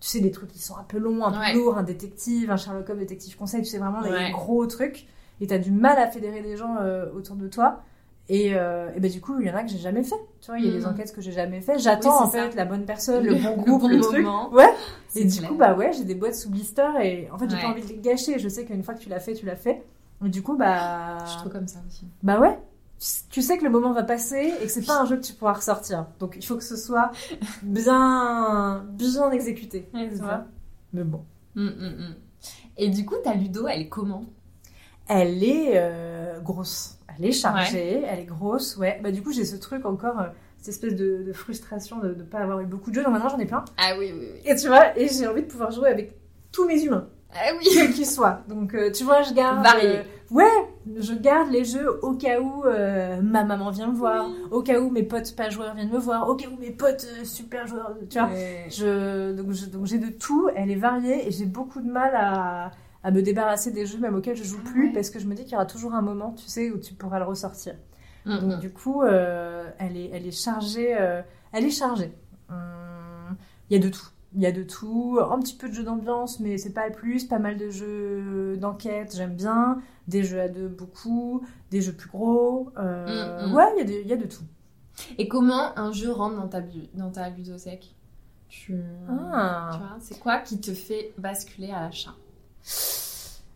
Tu sais, des trucs qui sont un peu longs, un peu Ouais. lourds, un détective, un Sherlock Holmes détective conseil, tu sais vraiment des Ouais. gros trucs et t'as du mal à fédérer des gens euh, autour de toi. Et, euh, et ben du coup, il y en a que j'ai jamais fait. Tu vois, il y a des Mhm. enquêtes que j'ai jamais fait. J'attends Oui, en fait ça. la bonne personne, le, Le- bon le groupe, bon le, truc. moment. Ouais. Et du clair. coup, bah ouais, j'ai des boîtes sous blister et en fait, j'ai Ouais. pas envie de les gâcher. Je sais qu'une fois que tu l'as fait, tu l'as fait. Et du coup, bah. Je suis trop comme ça aussi. Bah ouais, tu sais que le moment va passer et que c'est pas un jeu que tu pourras ressortir. Donc il faut que ce soit bien, bien exécuté. Ouais, tu c'est vois ça. Mais bon. Hum, hum, hum. Et du coup, ta Ludo, elle est comment? Elle est euh, grosse. Elle est chargée, elle est grosse, ouais. Bah du coup, j'ai ce truc encore, euh, cette espèce de, de frustration de ne pas avoir eu beaucoup de jeux. Donc maintenant, j'en ai plein. Ah oui, oui, oui. Et tu vois, et j'ai envie de pouvoir jouer avec tous mes humains. Ah oui quels qu'ils soient. Donc, euh, tu vois, je garde. Varié. euh, ouais, je garde les jeux au cas où euh, ma maman vient me voir, au cas où mes potes pas joueurs viennent me voir, au cas où mes potes euh, super joueurs. Tu vois, je, donc, j'ai de tout, elle est variée et j'ai beaucoup de mal à, à me débarrasser des jeux même auxquels je joue plus parce que je me dis qu'il y aura toujours un moment, tu sais, où tu pourras le ressortir. Hum, Donc hum. du coup, euh, elle, est, elle est chargée. elle est chargée. Hum, Il y a de tout. Il y a de tout. Un petit peu de jeux d'ambiance, mais c'est pas le plus. Pas mal de jeux d'enquête, j'aime bien. Des jeux à deux, beaucoup. Des jeux plus gros. Euh, Mm, mm. Ouais, il y, a de- il y a de tout. Et comment un jeu rentre dans ta, dans ta ludothèque tu... Ah. tu vois, c'est quoi qui te fait basculer à l'achat?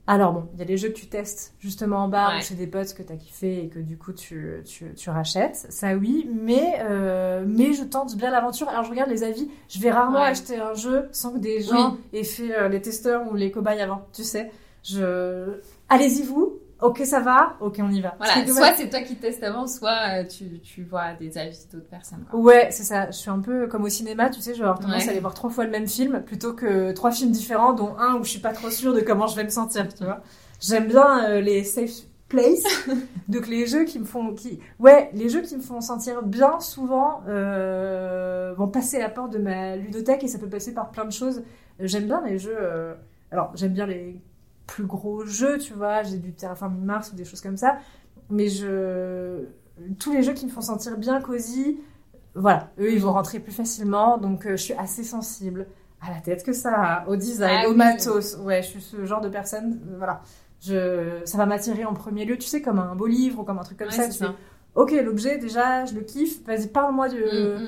Alors bon, il y a des jeux que tu testes justement en bar Ouais. ou chez des potes que t'as kiffé et que du coup tu, tu, tu rachètes, ça oui, mais, euh, mais je tente bien l'aventure. Alors je regarde les avis, je vais rarement Ouais. acheter un jeu sans que des gens aient fait euh, les testeurs ou les cobayes avant, tu sais. Je... Allez-y vous, ok ça va, ok on y va. Voilà, soit c'est toi qui testes avant, soit euh, tu, tu vois des avis d'autres personnes. quoi. Ouais, c'est ça. Je suis un peu comme au cinéma, tu sais, je vais avoir tendance Ouais. à aller voir trois fois le même film plutôt que trois films différents, dont un où je suis pas trop sûre de comment je vais me sentir, tu vois. J'aime bien euh, les safe place, donc les jeux qui me font, qui, ouais, les jeux qui me font sentir bien souvent euh, vont passer la porte de ma ludothèque et ça peut passer par plein de choses. J'aime bien les jeux. euh, Alors, j'aime bien les plus gros jeux, tu vois. J'ai du Terraforming Mars ou des choses comme ça, mais je tous les jeux qui me font sentir bien cosy, voilà, eux ils vont rentrer plus facilement, donc euh, je suis assez sensible à la tête que ça au design, Ah au oui. matos. Ouais, je suis ce genre de personne, euh, voilà. Je, ça va m'attirer en premier lieu, tu sais, comme un beau livre ou comme un truc comme Ouais, ça. Tu ça. fais, ok, l'objet déjà, je le kiffe. Vas-y, parle-moi du, hum.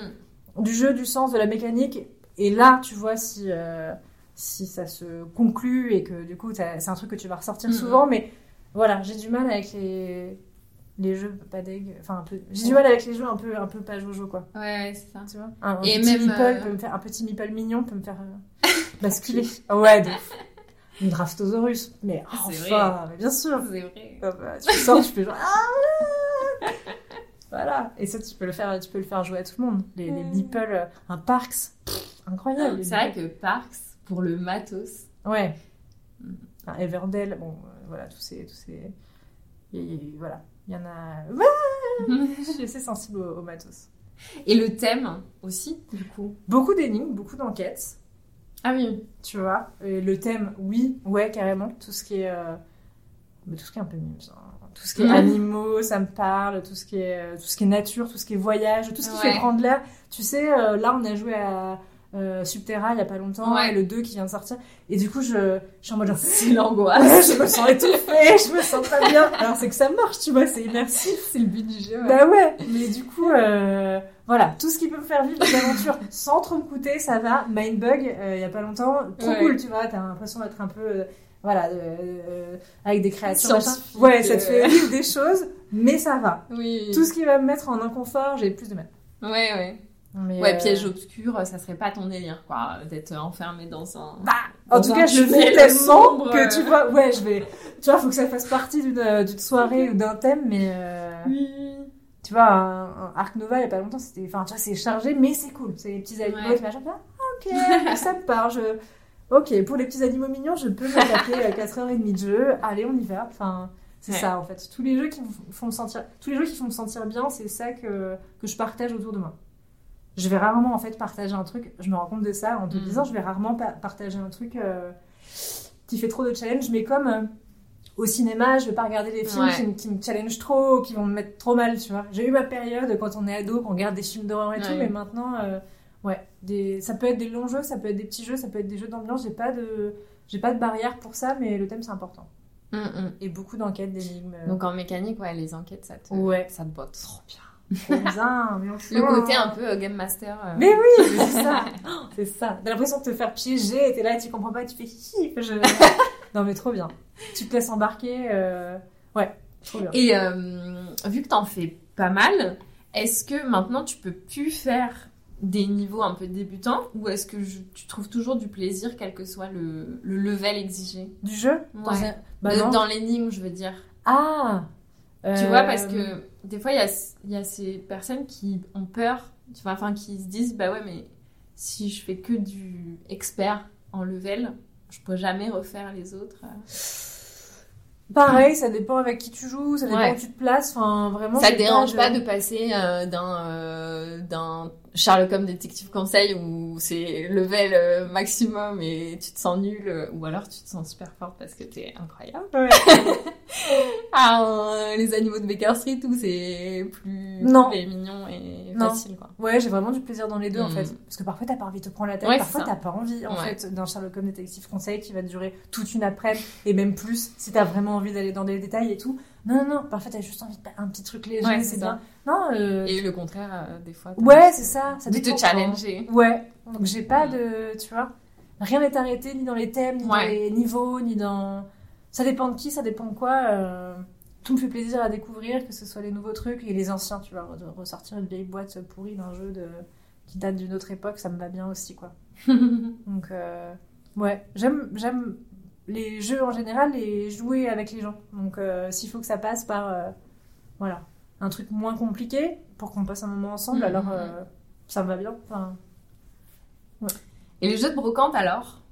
du jeu, du sens, de la mécanique. Et là, tu vois si, euh, si ça se conclut et que du coup, c'est un truc que tu vas ressortir souvent. Mais voilà, j'ai du mal avec les, les jeux pas deg. Enfin, un peu. J'ai du mal avec les jeux un peu, un peu pas jojo, quoi. Ouais, ouais, c'est ça. Tu vois? Un, un Et petit même, meeple euh, peut me faire, un petit meeple mignon peut me faire euh, basculer. ouais, de ouf. Une Draftosaurus. Mais enfin, mais bien sûr. C'est vrai. Ah bah, tu sors, tu fais genre. Ah voilà. Et ça, tu peux le faire, tu peux le faire jouer à tout le monde. Les, les meeples, euh, un Parks, pff, incroyable. C'est vrai que Parks, pour le matos, Ouais. Mm. Un Everdell, bon, euh, voilà, tous ces, tous ces, y- y- voilà, il y en a. Je suis assez sensible au, au matos. et le thème aussi, du coup. Beaucoup d'énigmes, beaucoup d'enquêtes. Ah oui. tu vois. Et le thème, oui, ouais, carrément. Tout ce qui est, euh, mais tout ce qui est un peu mimes, hein. Tout ce qui est animaux, ça me parle. Tout ce qui est, euh, tout ce qui est nature, tout ce qui est voyage, tout ce qui Ouais. fait prendre l'air. Tu sais, euh, là, on a joué à euh, Subterra il y a pas longtemps, Ouais. et le 2 qui vient de sortir. Et du coup, je, je suis en mode genre, C'est l'angoisse. je me sens étouffée, je me sens pas bien. Alors c'est que ça marche, tu vois, c'est immersif. C'est le but du jeu. ouais. Bah ouais, mais du coup, euh, Voilà, tout ce qui peut me faire vivre des aventures sans trop me coûter, ça va. Mindbug, euh, il y a pas longtemps, trop Ouais. cool, tu vois, t'as l'impression d'être un peu, euh, voilà, euh, euh, avec des. Scientifique, Ouais, ça te euh. fait vivre des choses, mais ça va. Oui. Tout ce qui va me mettre en inconfort, j'ai plus de mal. Ouais, ouais. Mais, Ouais, euh, piège obscur, ça serait pas ton délire, quoi, d'être enfermé dans un. Bah, en tout un cas, je le vis tellement sombre, que tu vois, ouais, je vais, tu vois, faut que ça fasse partie d'une euh, soirée ou d'un thème, mais euh, Oui. tu vois, un, un Arc Nova il y a pas longtemps, c'était, enfin, tu vois, c'est chargé, mais c'est cool, c'est les petits animaux, Ouais. machin, ah, ok, ça me part, je, ok, pour les petits animaux mignons, je peux me taper 4h30 de jeu, allez, on y va, enfin, c'est Ouais. ça en fait, tous les jeux qui me font me sentir, tous les jeux qui font me sentir bien, c'est ça que que je partage autour de moi. Je vais rarement en fait partager un truc, je me rends compte de ça en te Mm. disant, je vais rarement pa- partager un truc euh, qui fait trop de challenge, mais comme euh, au cinéma, je vais pas regarder des films Ouais. qui, me- qui me challenge trop, qui vont me mettre trop mal, tu vois. J'ai eu ma période quand on est ado, qu'on regarde des films d'horreur et tout, mais maintenant, euh, ouais, des, ça peut être des longs jeux, ça peut être des petits jeux, ça peut être des jeux d'ambiance. J'ai pas de, j'ai pas de barrière pour ça, mais le thème c'est important. Mm, mm. Et beaucoup d'enquêtes, d'énigmes. Donc en mécanique, ouais, les enquêtes, ça te, Ouais. ça te botte trop bien. Trop bien, enfin. Le côté un peu euh, Game Master. euh, Mais oui, c'est ça, c'est ça. T'as l'impression de te faire piéger, et t'es là, tu comprends pas, tu fais hi, je... Non mais trop bien. Tu te laisses embarquer, euh... ouais, trop bien. Et euh, vu que t'en fais pas mal, est-ce que maintenant tu peux plus faire des niveaux un peu débutants ou est-ce que je- tu trouves toujours du plaisir quel que soit le, le level exigé? Du jeu? Dans Ouais. Bah non. Dans l'énigme, je veux dire. Ah Tu Euh, vois, parce que des fois, il y a, y a ces personnes qui ont peur, tu vois, enfin, qui se disent, bah ouais, mais si je fais que du expert en level, je peux jamais refaire les autres. Pareil, ça dépend avec qui tu joues, ça dépend Ouais. où tu te places. Enfin, vraiment. Ça te dérange de- pas de passer euh, d'un euh, d'un Sherlock Holmes détective conseil où c'est level euh, maximum et tu te sens nul euh, ou alors tu te sens super forte parce que t'es incroyable. Ouais. Ah, euh, les animaux de Baker Street où c'est plus Non. et mignon et Non. facile quoi. Ouais, j'ai vraiment du plaisir dans les deux en Mm. fait. Parce que parfois t'as pas envie de te prendre la tête, Ouais, parfois t'as pas envie en fait d'un Sherlock Holmes détective conseil qui va durer toute une après-midi et même plus si t'as vraiment envie d'aller dans des détails et tout. Non, non, non, parfois t'as juste envie de un petit truc léger, Ouais, c'est bien. Non, euh, Et le contraire euh, des fois. ouais, c'est ça. ça de te challenger. Ouais, donc j'ai pas de. Tu vois, rien n'est arrêté ni dans les thèmes, ni dans les niveaux, ni dans. Ça dépend de qui, ça dépend de quoi. euh, Tout me fait plaisir à découvrir, que ce soit les nouveaux trucs et les anciens, tu vois. De ressortir une vieille boîte pourrie d'un jeu de... qui date d'une autre époque, ça me va bien aussi, quoi. Donc, ouais, j'aime les jeux en général et jouer avec les gens. Donc, euh, s'il faut que ça passe par. euh, voilà, un truc moins compliqué pour qu'on passe un moment ensemble, Mhm. alors euh, ça me va bien. Enfin, Et les jeux de brocante alors?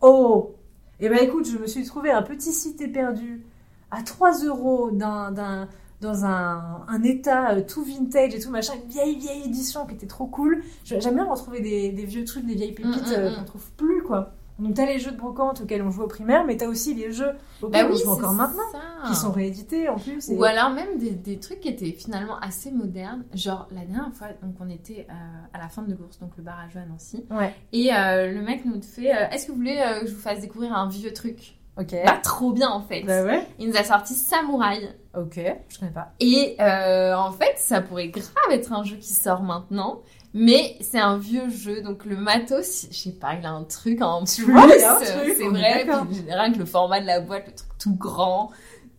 Oh Eh ben écoute, je me suis trouvé un petit site éperdu à 3 euros d'un, d'un- dans un, un état tout vintage et tout machin, une vieille vieille édition qui était trop cool. J'aime bien retrouver des, des vieux trucs, des vieilles pépites Mm, mm, euh, mm. qu'on trouve plus quoi. Donc t'as les jeux de brocante auxquels on joue au primaire, mais t'as aussi les jeux Bah auxquels on joue encore maintenant, ça. qui sont réédités en plus. et- Ou alors même des, des trucs qui étaient finalement assez modernes. Genre la dernière fois, donc on était euh, à la fin de course, donc le bar à jouer à Nancy. Ouais. Et euh, le mec nous fait euh, Est-ce que vous voulez que je vous fasse découvrir un vieux truc? Ok. Bah trop bien en fait. Bah ouais. Il nous a sorti Samouraï. Ok. Je connais pas. Et en fait, ça pourrait grave être un jeu qui sort maintenant. Mais c'est un vieux jeu, donc le matos, je sais pas, il a un truc en plus, un euh, c'est vrai. Puis rien que le format de la boîte, le truc tout grand,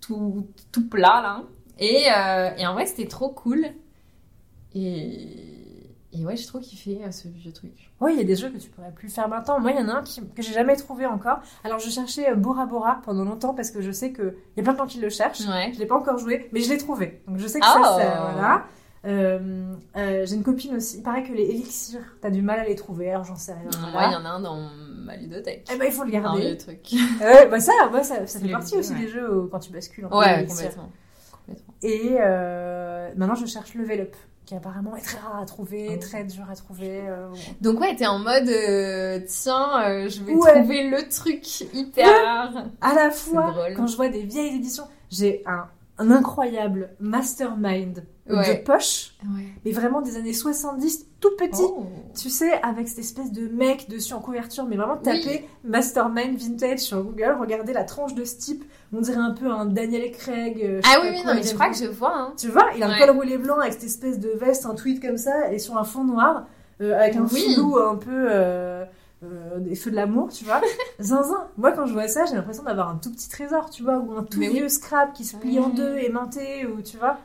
tout, tout plat là. Et, euh, et en vrai, c'était trop cool. Et, et ouais, j'ai trop kiffé ce vieux truc. Oui, il y a des jeux que tu pourrais plus faire maintenant. Moi, il y en a un qui- que j'ai jamais trouvé encore. Alors, je cherchais euh, Bora Bora pendant longtemps parce que je sais qu'il y a plein de gens qui le cherchent. Ouais. Je l'ai pas encore joué, mais je l'ai trouvé. Donc, je sais que Oh. ça, ça, voilà. Euh, euh, j'ai une copine aussi. Il paraît que les élixirs, t'as du mal à les trouver. Alors, j'en sais rien. Moi, il y en a un dans ma ludothèque. Eh ben, il faut le Un garder. vieux truc. Ouais, bah ça, ouais, ça, fait partie aussi ouais. des jeux où- quand tu bascules. Ouais, complètement. complètement. Et euh, maintenant, je cherche Level Up, qui apparemment est très rare à trouver, Oh. très dur à trouver. euh, Donc ouais, t'es en mode euh, tiens, euh, je vais Ouais. trouver le truc hyper. à la fois, quand je vois des vieilles éditions, j'ai un, un incroyable mastermind Ouais. de poche, Ouais. mais vraiment des années 70, tout petit. Oh. Tu sais, avec cette espèce de mec dessus en couverture, mais vraiment taper Mastermind Vintage sur Google, regardez la tranche de ce type, on dirait un peu un Daniel Craig. euh, Ah oui, non, mais je crois que je vois. Hein. Tu vois, il a un col roulé blanc avec cette espèce de veste, un tweed comme ça, et sur un fond noir, euh, avec un Oui. flou un peu euh, euh, des feux de l'amour, tu vois. Zinzin. Moi, quand je vois ça, j'ai l'impression d'avoir un tout petit trésor, tu vois, ou un tout Mais oui. vieux scrap qui se plie en Ouais. deux, aimanté, ou tu vois.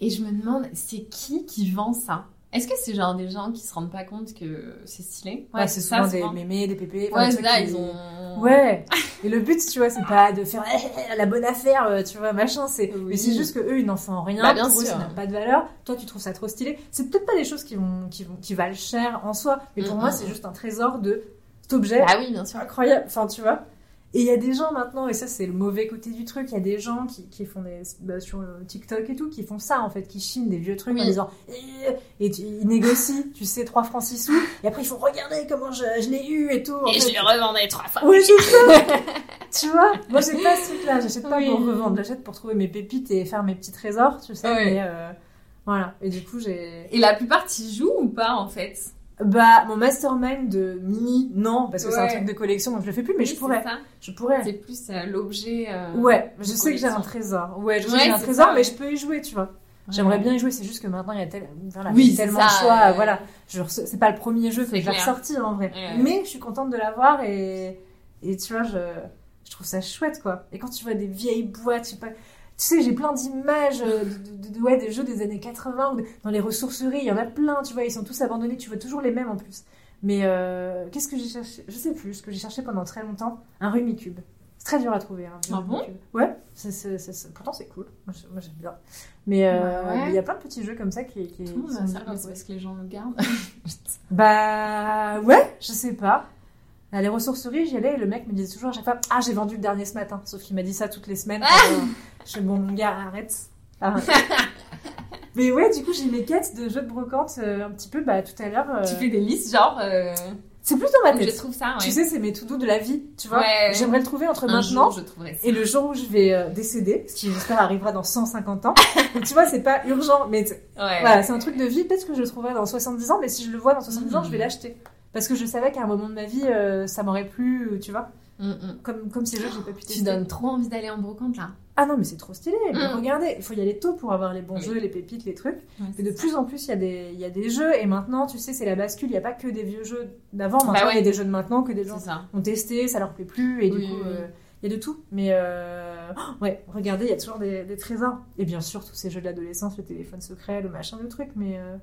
Et je me demande, c'est qui qui vend ça? Est-ce que c'est genre des gens qui se rendent pas compte que c'est stylé? Ouais, c'est souvent des mémés, des pépés. Ouais, c'est là, qui- ils ont. Ouais. Et le but, tu vois, c'est pas de faire eh, la bonne affaire, euh, tu vois, machin. C'est, Oui. mais c'est juste que eux, ils n'en font rien. Bah, bien pour eux, sûr. ça n'a pas de valeur. Toi, tu trouves ça trop stylé. C'est peut-être pas des choses qui vont, qui vont, qui valent cher en soi, mais pour Mm, moi, mm, c'est mm. juste un trésor de cet objet Ah oui, bien sûr. incroyable. Enfin, tu vois. Et il y a des gens maintenant, et ça c'est le mauvais côté du truc, il y a des gens qui, qui font des, bah, sur euh, TikTok et tout, qui font ça en fait, qui chinent des vieux trucs Oui. en disant Eh et tu- ils négocient, tu sais, 3 francs 6 sous, et après ils font regarder comment je, je l'ai eu et tout. en Et fait. je les revendais trois fois. Oui, c'est ça Tu vois Moi, j'ai pas ce truc-là. J'achète pas Oui. pour revendre. J'achète pour trouver mes pépites et faire mes petits trésors, tu sais. Mais euh, voilà. Et du coup, j'ai... Et la plupart, tu joues ou pas en fait? Bah, mon mastermind de Mimi, non, parce que c'est un truc de collection, donc je le fais plus, mais Oui, je pourrais. ça. Je pourrais. C'est plus euh, l'objet. euh, Ouais, je sais que j'ai un trésor. Ouais, je sais Ouais, que j'ai un trésor, ça, mais ouais. je peux y jouer, tu vois. J'aimerais bien y jouer, c'est juste que maintenant il y a, tel- voilà, Oui, tellement de choix. Voilà, je c'est pas le premier jeu que c'est j'ai clair. ressorti en vrai. Mais je suis contente de l'avoir et, et tu vois, je, je trouve ça chouette quoi. Et quand tu vois des vieilles boîtes, je sais pas. Tu sais, j'ai plein d'images euh, de, de- de- ouais, des jeux des années 80 ou de- dans les ressourceries, il y en a plein, tu vois, ils sont tous abandonnés, tu vois toujours les mêmes en plus. Mais euh, qu'est-ce que j'ai cherché? Je sais plus, ce que j'ai cherché pendant très longtemps, un Rumicube. C'est très dur à trouver. Un vieux Ah bon? Ouais, pourtant c'est cool. Moi, j'aime bien. Mais euh, ouais. mais il y a plein de petits jeux comme ça qui, qui, Tout le monde qui a sont ça, bien mais à c'est trouver. parce que les gens le gardent. Bah ouais, je sais pas. À les ressourceries, j'y allais et le mec me disait toujours à chaque fois Ah, j'ai vendu le dernier ce matin. Sauf qu'il m'a dit ça toutes les semaines. Euh, je fais Bon, mon gars, arrête. Arrête. Mais ouais, du coup, j'ai mes quêtes de jeux de brocante euh, un petit peu bah, tout à l'heure. euh, Tu fais des listes genre. C'est plus dans ma Je tête. trouve ça, ouais. Tu sais, c'est mes to-do de la vie, tu vois. Ouais. J'aimerais le trouver entre un maintenant jour, je et le jour où je vais euh, décéder, ce qui j'espère arrivera dans 150 ans. Donc tu vois, c'est pas urgent, mais Ouais. voilà, c'est un truc de vie. Peut-être que je le trouverai dans 70 ans, mais si je le vois dans 70 ans, je vais l'acheter. Parce que je savais qu'à un moment de ma vie, euh, ça m'aurait plu, euh, tu vois. Mm, mm. Comme, comme ces jeux j'ai pas pu tester. Tu donnes trop envie d'aller en brocante là. Ah non, mais c'est trop stylé. Mais Mhm. regardez, il faut y aller tôt pour avoir les bons Oui. jeux, les pépites, les trucs. Ouais, Et de plus en plus, il y, a des- il y a des jeux. Et maintenant, tu sais, c'est la bascule. Il n'y a pas que des vieux jeux d'avant. Maintenant, Bah il y a des jeux de maintenant que des gens ça. ont testé, ça leur plaît plus. Et Oui, du coup, oui. euh, il y a de tout. Mais euh, oh, ouais, regardez, il y a toujours des, des trésors. Et bien sûr, tous ces jeux de l'adolescence, le téléphone secret, le machin, le truc. Mais euh,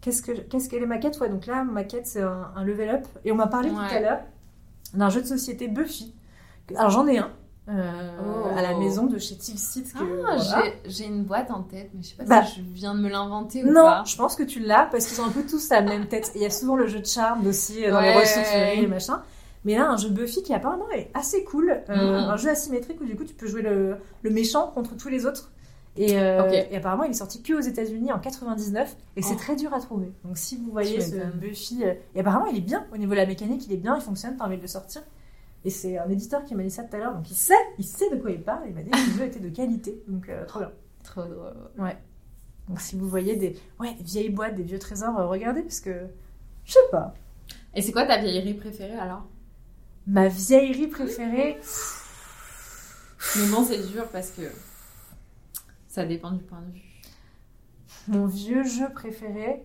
qu'est-ce que qu'est-ce qu'elle est ma quête Ouais, donc là, ma quête, c'est un, un level up. Et on m'a parlé tout à l'heure d'un jeu de société Buffy. Alors j'en ai un. euh, Oh. à la maison de chez Tilsit. Ah, que, voilà. j'ai- une boîte en tête, mais je sais pas Bah. si je viens de me l'inventer ou Non, pas. je pense que tu l'as parce qu'ils ont un peu tous la même tête. Il y a souvent le jeu de charme aussi euh, dans Ouais. les ressourceries et machin. Mais là, un jeu Buffy qui apparemment est assez cool. Euh, Mhm. Un jeu asymétrique où du coup tu peux jouer le, le méchant contre tous les autres. Et, euh, et apparemment, il est sorti que aux États-Unis en 99 et c'est Oh. très dur à trouver. Donc si vous voyez ce. Buffy, euh, et apparemment il est bien au niveau de la mécanique, il est bien, il fonctionne, t'as envie de le sortir. Et c'est un éditeur qui m'a dit ça tout à l'heure, donc il sait, il sait de quoi il parle. Il m'a dit que le jeu était de qualité, donc euh, trop bien. Trop drôle. Donc si vous voyez des, ouais, des vieilles boîtes, des vieux trésors, regardez parce que je sais pas. Et c'est quoi ta vieillerie préférée alors? Ma vieillerie préférée, Mais bon, c'est dur parce que ça dépend du point de vue. mon vieux jeu préféré.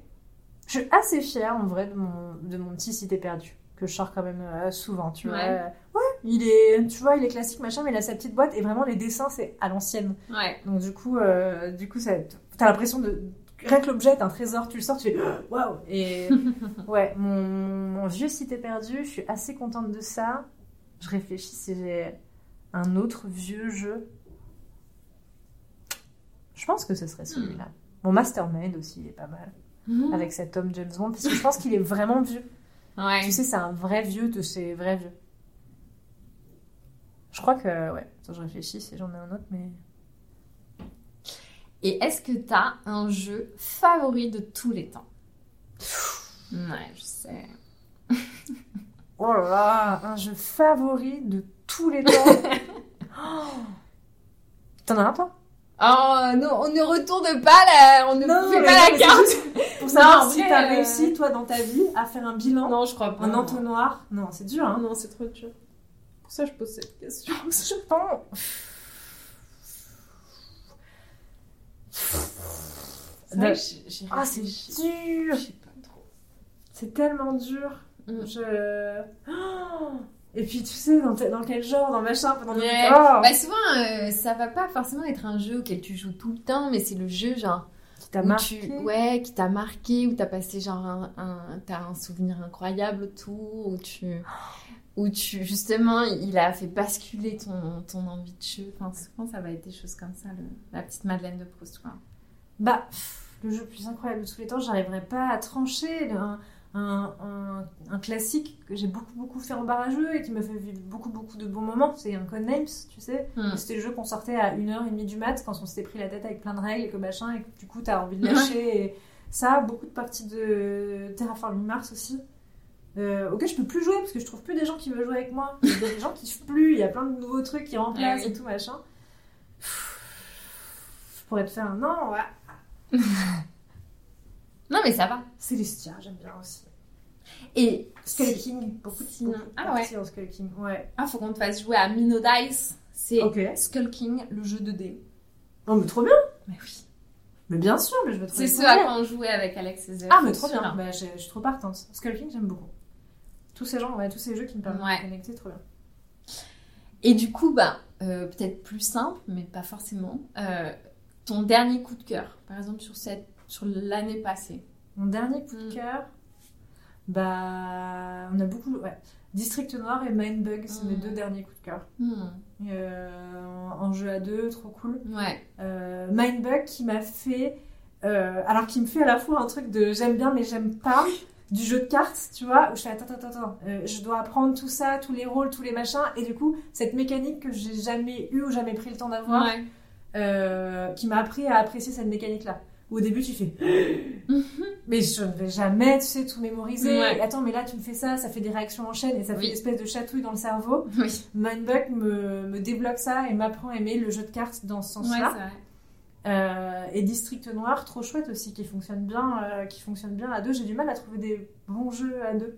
Je suis assez fière en vrai de mon, de mon petit Cité perdu que je sors quand même euh, souvent, tu vois. Ouais. Euh, Ouais, il est, tu vois, il est classique machin, mais il a sa petite boîte et vraiment les dessins c'est à l'ancienne. Ouais. Donc du coup, euh, du coup, ça, t'as l'impression de rien que l'objet est un trésor, tu le sors, tu fais waouh. Et ouais, mon, mon vieux cité perdu, je suis assez contente de ça. Je réfléchis si j'ai un autre vieux jeu. Je pense que ce serait celui-là. Mon Mastermind aussi, il est pas mal. Mhm. Avec cet homme James Bond, parce que je pense qu'il est vraiment vieux. Ouais. Tu sais, c'est un vrai vieux de ces vrais vieux. Je crois que, ouais, attends, je réfléchis si j'en ai un autre, mais. Et est-ce que t'as un jeu favori de tous les temps? Ouais, je sais. Oh là là, un jeu favori de tous les temps. Oh. T'en as un toi? Oh non, on ne retourne pas là, on ne Non, fait pas non, la carte. Pour savoir en si t'as euh, réussi, toi, dans ta vie, à faire un bilan, Non, je crois pas. un entonnoir. Non, c'est dur, hein. Non, c'est trop dur. Pour ça, je pose cette question. Je pense. Ah, c'est dur. Je sais pas trop. C'est tellement dur. Mm. Je. Oh Et puis, tu sais, dans, dans quel genre, dans machin, pendant Ouais. Oh Bah souvent, euh, ça va pas forcément être un jeu auquel tu joues tout le temps, mais c'est le jeu genre Qui t'a marqué. tu, ouais, qui t'a marqué, où t'as passé genre un, un- t'as un souvenir incroyable autour, où tu, où tu justement, il a fait basculer ton, ton envie de jeu. Enfin, souvent ça va être des choses comme ça, le- la petite Madeleine de Proust, quoi. Bah, pff, le jeu le plus incroyable de tous les temps, j'arriverais pas à trancher. Un, un- un classique que j'ai beaucoup, beaucoup fait en barrageux et qui me fait vivre beaucoup, beaucoup de bons moments, c'est un Codenames, tu sais. Mm. C'était le jeu qu'on sortait à 1h30 du mat quand on s'était pris la tête avec plein de règles et que machin, et que du coup t'as envie de lâcher. Et ça, beaucoup de parties de Terraforming Mars aussi. Euh, auquel je peux plus jouer parce que je trouve plus des gens qui veulent jouer avec moi. Il y a des gens qui kiffent plus, il y a plein de nouveaux trucs qui remplacent Ah oui. et tout machin. Je pourrais te faire un non, ouais. Non, mais ça va. Célestia, j'aime bien aussi. Et Skull si- King, beaucoup de beaucoup Ah parties en Skull King, ouais. ah, faut qu'on te fasse jouer à Mino Dice. C'est Ok. Skull King, le jeu de dés. Oh, mais trop bien Mais oui. Mais bien sûr, mais je veux trop C'est ce à quoi on jouait avec Alex et Zef. Ah, mais trop bien. Bah, je je suis trop partante. Skull King, j'aime beaucoup. Tous ces gens, ouais, tous ces jeux qui me permettent Ouais. de connecter, trop bien. Et du coup, bah, euh, peut-être plus simple, mais pas forcément. euh, ton dernier coup de cœur, par exemple sur cette, sur l'année passée. Mon dernier coup de Mm. cœur, bah, on a beaucoup, ouais. District Noir et Mindbug, c'est Mm. mes deux derniers coups de cœur. Euh, en, en jeu à deux, trop cool. Ouais. Euh, Mindbug qui m'a fait, euh, alors qui me fait à la fois un truc de j'aime bien mais j'aime pas, du jeu de cartes, tu vois, où je fais attends, attends, attends, euh, je dois apprendre tout ça, tous les rôles, tous les machins, et du coup, cette mécanique que j'ai jamais eu ou jamais pris le temps d'avoir, Ouais. euh, qui m'a appris à apprécier cette mécanique-là. Au début, tu fais mais je ne vais jamais, tu sais, tout mémoriser. Ouais. Attends, mais là, tu me fais ça, ça fait des réactions en chaîne et ça fait une espèce de chatouille dans le cerveau. Oui. Mindbug me, me débloque ça et m'apprend à aimer le jeu de cartes dans ce sens-là. Euh, et District Noir, trop chouette aussi, qui fonctionne bien, euh, qui fonctionne bien à deux. J'ai du mal à trouver des bons jeux à deux.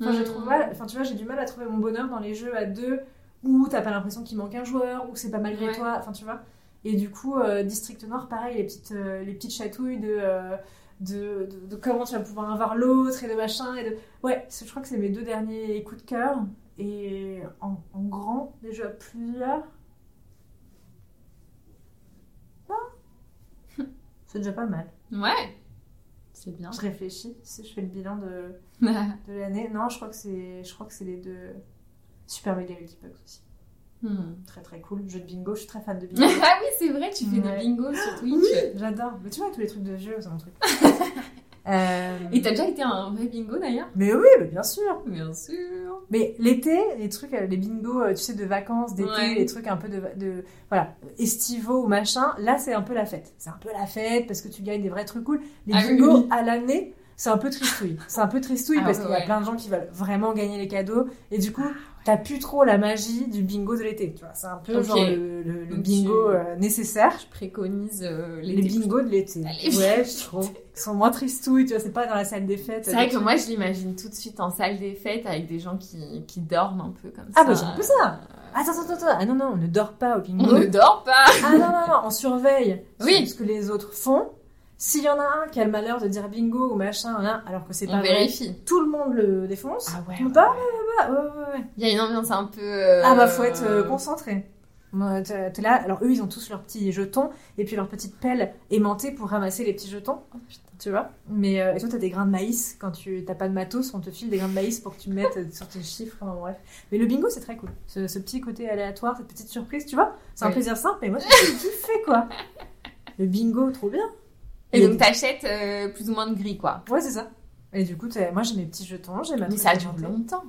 Enfin, Mm. mal- enfin, tu vois, j'ai du mal à trouver mon bonheur dans les jeux à deux où t'as pas l'impression qu'il manque un joueur, où c'est pas malgré Ouais. toi. Enfin, tu vois. Et du coup, euh, District Noir, pareil, les petites, euh, les petites chatouilles de, euh, de, de, de comment tu vas pouvoir avoir l'autre et de machin. Et de... Ouais, je crois que c'est mes deux derniers coups de cœur. Et en, en grand, des jeux à plusieurs. Ah. C'est déjà pas mal. Ouais. C'est bien. Je réfléchis, si je fais le bilan de, de l'année. Non, je crois que c'est, je crois que c'est les deux Super Mega Multipucks aussi. Hmm. Très très cool. Jeu de bingo, je suis très fan de bingo. ah oui, c'est vrai, tu fais Ouais. des bingos sur Twitch. J'adore. Mais tu vois, tous les trucs de vieux, c'est mon truc. Euh, Et t'as déjà été à un vrai bingo d'ailleurs? Mais oui, mais bien sûr. Bien sûr. Mais l'été, les trucs, euh, les bingos, euh, tu sais, de vacances, d'été, Ouais. les trucs un peu de, de voilà, estivaux ou machin, là, c'est un peu la fête. C'est un peu la fête parce que tu gagnes des vrais trucs cool. Les Ah bingos oui. à l'année, c'est un peu tristouille. C'est un peu tristouille Ah parce ouais, qu'il y a ouais. plein de gens qui veulent vraiment gagner les cadeaux et du coup, Ah t'as plus trop la magie du bingo de l'été. Tu vois, c'est un peu genre le, le- le Donc bingo euh, nécessaire. Je préconise euh, Les bingos de l'été. Ouais, je trouve. Ils sont moins tristouilles, tu vois, c'est pas dans la salle des fêtes. C'est vrai que moi, je l'imagine tout de suite en salle des fêtes avec des gens qui, qui dorment un peu comme ça. Ah, bah, j'ai un peu ça. Attends, attends, attends. Ah non, non, on ne dort pas au bingo. On ne dort pas. Ah non, non, non, on surveille Oui. ce que les autres font. S'il y en a un qui a le malheur de dire bingo ou machin, là, alors que c'est pas On vrai, vérifie. tout le monde le défonce. Ah ouais. Il y a une ambiance un peu. euh, Ah bah, faut être euh, concentré. T'es là, alors eux, ils ont tous leurs petits jetons et puis leur petite pelle aimantée pour ramasser les petits jetons. Oh. Tu vois Mais euh, et toi, t'as des grains de maïs. Quand tu t'as pas de matos, on te file des grains de maïs pour que tu mettes euh, sur tes chiffres. enfin, bref. Mais le bingo, c'est très cool. Ce, ce petit côté aléatoire, cette petite surprise, tu vois C'est un plaisir simple, mais moi, j'ai kiffé, quoi. Le bingo, trop bien. Et donc, t'achètes euh, plus ou moins de gris, quoi. Ouais, c'est ça. Et du coup, moi j'ai mes petits jetons, j'ai ma Mais ça dure longtemps.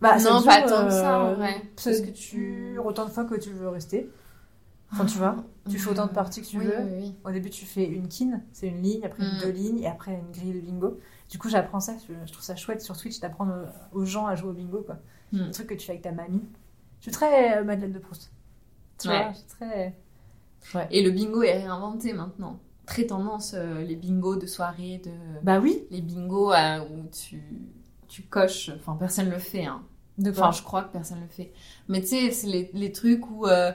Bah, non, pas tant que ça, euh, en vrai. Ça Parce que tu. autant de fois que tu veux rester. Enfin, tu vois, tu fais autant de parties que tu Oui, veux. oui, oui. Au début, tu fais une kin, c'est une ligne, après Mm. deux lignes, et après une grille de bingo. Du coup, j'apprends ça, je, trouve ça chouette sur Twitch d'apprendre aux- aux gens à jouer au bingo, quoi. Mm. Un truc que tu fais avec ta mamie. Je suis très euh, Madeleine de Proust. Tu Ouais. vois, je suis très, Ouais. Et le bingo est réinventé maintenant. Très tendance, euh, les bingos de soirée, de... Bah oui. les bingos euh, où tu, tu coches. Enfin, personne le fait. Hein. De Enfin, je crois que personne le fait. Mais tu sais, c'est les, les trucs où euh,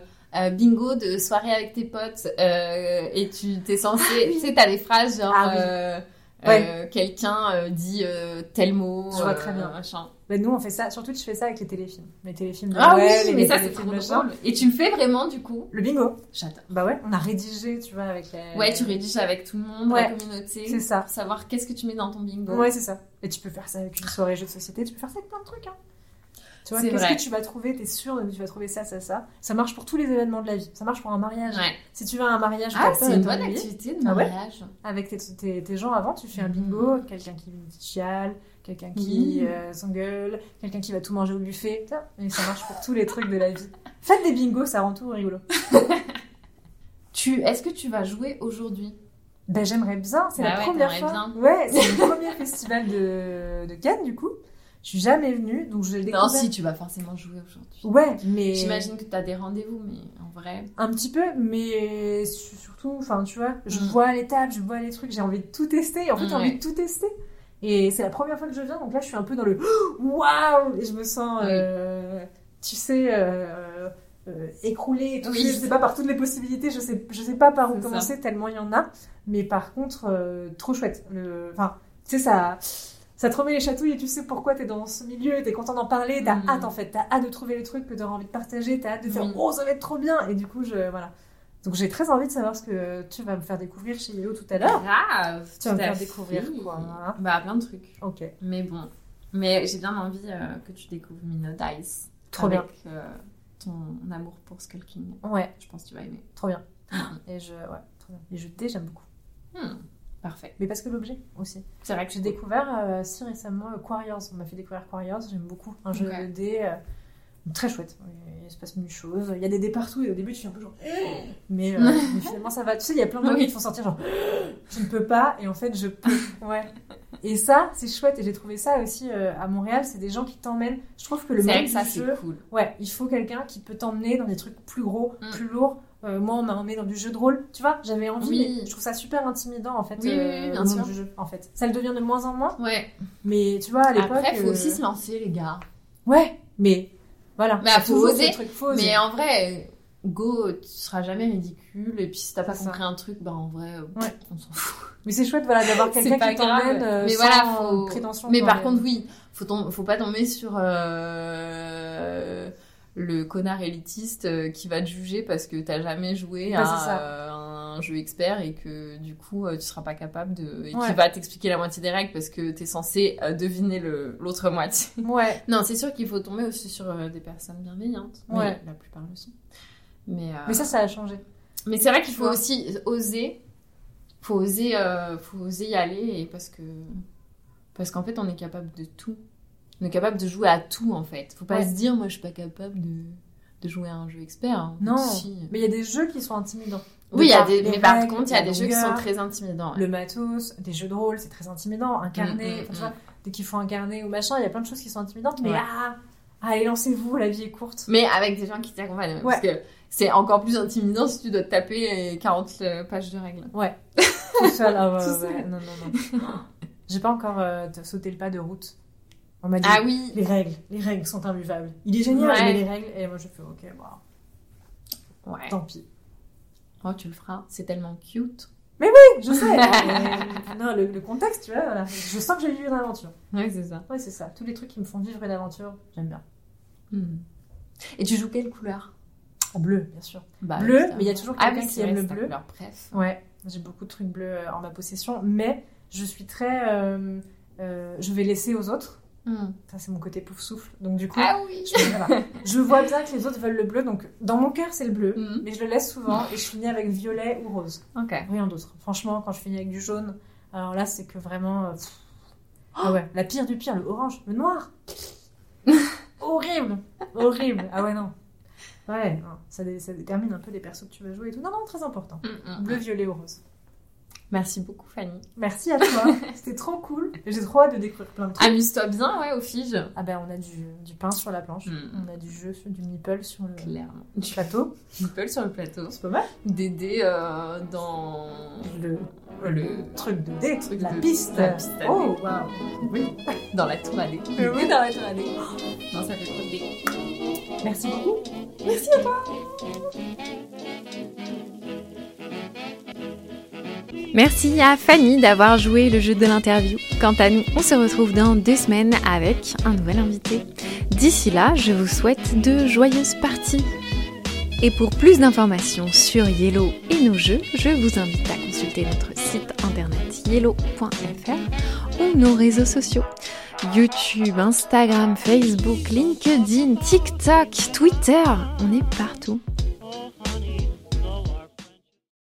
bingo de soirée avec tes potes et tu t'es censé. Tu sais, t'as des phrases genre. Ah oui. Euh, Ouais. euh, Quelqu'un euh, dit euh, tel mot. Je vois très bien. Machin. Bah, nous, on fait ça. Surtout, je fais ça avec les téléfilms. Les téléfilms de Ah Noël, oui, mais les ça c'est trop drôle. Et tu le fais vraiment du coup Le bingo. J'adore. Bah ouais, on a rédigé, tu vois, avec les... Ouais, tu rédiges avec tout le monde, Ouais. la communauté. C'est ça. Pour savoir qu'est-ce que tu mets dans ton bingo. Ouais, c'est ça. Et tu peux faire ça avec une soirée jeu de société, tu peux faire ça avec plein de trucs. Hein. Tu vois, qu'est-ce que tu vas trouver? T'es sûr que tu vas trouver ça, ça, ça. Ça marche pour tous les événements de la vie. Ça marche pour un mariage. Ouais. Si tu vas à un mariage, Ah, c'est une bonne activité de Ah ouais mariage. Avec tes, tes, tes gens avant, tu fais un Mhm. bingo, quelqu'un qui chiale, quelqu'un qui euh, s'engueule, quelqu'un qui va tout manger au buffet. Et ça marche pour tous les trucs de la vie. Faites des bingos, ça rend tout rigolo. Tu, est-ce que tu vas jouer aujourd'hui? Ben, j'aimerais bien, c'est Bah la ouais, première fois. bien. Ouais, c'est le premier festival de, de Cannes, du coup. Je suis jamais venue, donc je l'ai Non, découvert. si, tu vas forcément jouer aujourd'hui. Ouais, mais. J'imagine que tu as des rendez-vous, mais en vrai. Un petit peu, mais su- surtout, enfin, tu vois, je Mm. vois les tables, je vois les trucs, j'ai envie de tout tester. Et en fait, j'ai envie de tout tester. Et c'est la première fois que je viens, donc là, je suis un peu dans le waouh Et je me sens, Oui. euh, tu sais, euh, euh, écroulée et tout. Oui. Je sais pas par toutes les possibilités, je sais, je sais pas par où C'est ça. commencer, tellement il y en a. Mais par contre, trop chouette. Enfin, tu sais, ça. Ça te remet les chatouilles et tu sais pourquoi t'es dans ce milieu et t'es content d'en parler, t'as Mm. hâte en fait, t'as hâte de trouver les trucs que t'auras envie de partager, t'as hâte de faire Oui. oh ça va être trop bien et du coup je voilà. Donc j'ai très envie de savoir ce que tu vas me faire découvrir chez Yellow tout à l'heure. Grave Tu vas me faire découvrir quoi, voilà. Bah, plein de trucs. Ok, Mais bon. Mais j'ai bien envie euh, que tu découvres Mino Dice. Trop avec, bien. euh, ton amour pour Skull King. ouais, Je pense que tu vas aimer. trop bien. Mhm. Et je ouais, trop bien. Les jeux de dés j'aime beaucoup, Hmm, Parfait. mais parce que l'objet aussi. C'est vrai que J'ai découvert euh, si récemment euh, Quarriors, on m'a fait découvrir Quarriors, j'aime beaucoup un jeu Ok. de dés euh, très chouette. Il se passe mille choses, il y a des dés partout et au début tu es un peu genre mais, euh, mais finalement ça va. Tu sais, il y a plein de gens qui te font sortir genre je ne peux pas et en fait je peux. Ouais. Et ça, c'est chouette et j'ai trouvé ça aussi euh, à Montréal, c'est des gens qui t'emmènent. Je trouve que le que ça, jeu, cool. ouais, il faut quelqu'un qui peut t'emmener dans des trucs plus gros, Mm. plus lourds. Euh, moi, on m'a emmené dans du jeu de rôle, tu vois, j'avais envie, Oui. mais je trouve ça super intimidant en fait, Oui, euh, oui, bien le monde sûr. du jeu, en fait. Ça le devient de moins en moins, Ouais. mais tu vois, à l'époque. Après, faut euh, aussi se lancer, les gars. Ouais, mais voilà. Bah, C'est faut oser, truc, faut oser. Mais en vrai, go, tu seras jamais ridicule. Et puis si t'as pas compris un truc, bah en vrai, euh, Ouais. on s'en fout. Mais c'est chouette, voilà, d'avoir quelqu'un qui t'emmène euh, Mais sans voilà, faut- prétention. Mais par contre, oui, faut, tom- faut pas tomber sur euh, le connard élitiste euh, qui va te juger parce que t'as jamais joué Bah, à euh, un jeu expert et que du coup euh, tu seras pas capable de. et Ouais. qui va t'expliquer la moitié des règles parce que t'es censé deviner l'autre moitié. Ouais, Non, c'est sûr qu'il faut tomber aussi sur des personnes bienveillantes. Mais Ouais. la plupart le sont. Mais, euh, mais ça, ça a changé. mais c'est vrai qu'il faut aussi oser. Faut oser, euh, faut oser y aller et parce que parce qu'en fait on est capable de tout. On est capable de jouer à tout en fait. Faut pas Ouais. se dire moi je suis pas capable de, de jouer à un jeu expert. hein. Non. Si. Mais il y a des jeux qui sont intimidants. Oui, y a des, mais par contre il y a des jeux qui sont très intimidants. ouais. Le matos, des jeux de rôle, c'est très intimidant. Un carnet, Mm, mm, mm. dès qu'il faut un carnet ou machin, il y a plein de choses qui sont intimidantes. Mais Ouais. ah, allez, lancez-vous, la vie est courte. Mais avec des gens qui t'accompagnent. Parce que c'est encore plus intimidant si tu dois te taper euh, 40 euh, pages de règles. Tout seul, ah ouais, Tout ouais, seul. ouais. Non, non, non. J'ai pas encore euh, sauté le pas de route. On m'a dit, Ah oui. les règles, les règles sont imbuvables. Il est génial, Ouais. mais les règles. Et moi, je fais, ok, bon, Ouais. tant pis. Oh, tu le feras. C'est tellement cute. Je sais. mais- non, le, le contexte, tu vois, voilà. Je sens que j'ai vécu une aventure. Ouais, c'est ça. Ouais, c'est ça. Tous les trucs qui me font vivre une aventure, j'aime bien. Hmm. Et tu joues quelle couleur? Bleu, bien sûr. Bah, Bleu, mais il y a toujours Ah quelqu'un oui, qui aime le bleu. couleur préf. Ouais, j'ai beaucoup de trucs bleus euh, en ma possession, mais je suis très. euh, euh, je vais laisser aux autres. Hmm. Ça, c'est mon côté pouf souffle. Donc, du coup, Ah oui. je, voilà. Je vois bien que les autres veulent le bleu. Donc, dans mon cœur, c'est le bleu. Mhm. Mais je le laisse souvent et je finis avec violet ou rose. Rien d'autre. Franchement, quand je finis avec du jaune, alors là, c'est que vraiment. euh. Ah ouais, la pire du pire, le orange, le noir. horrible, horrible. Ah ouais, non. Ouais, non, ça, dé- ça détermine un peu les persos que tu vas jouer et tout. Non, non, très important. Hmm. Bleu, violet ou rose. Merci beaucoup, Fanny. Merci à toi, c'était trop cool. J'ai trop hâte de découvrir plein de trucs. Amuse-toi bien, ouais, au fige. Ah ben on a du, du pain sur la planche, Mm. on a du jeu, sur- du meeple sur le Clairement. du plateau. Nipple sur le plateau. C'est pas mal. Dédé euh, dans Le, le truc de dé, Truc la de- piste. la piste à oh waouh. Oui. dans la tour à dé. Dédé oui. dans la tour à dé. Non, ça fait trop de. Merci beaucoup. Merci à Fanny d'avoir joué le jeu de l'interview. Quant à nous, on se retrouve dans deux semaines avec un nouvel invité. D'ici là, je vous souhaite de joyeuses parties. Et pour plus d'informations sur Yellow et nos jeux, je vous invite à consulter notre site internet yellow.fr ou nos réseaux sociaux. YouTube, Instagram, Facebook, LinkedIn, TikTok, Twitter, on est partout.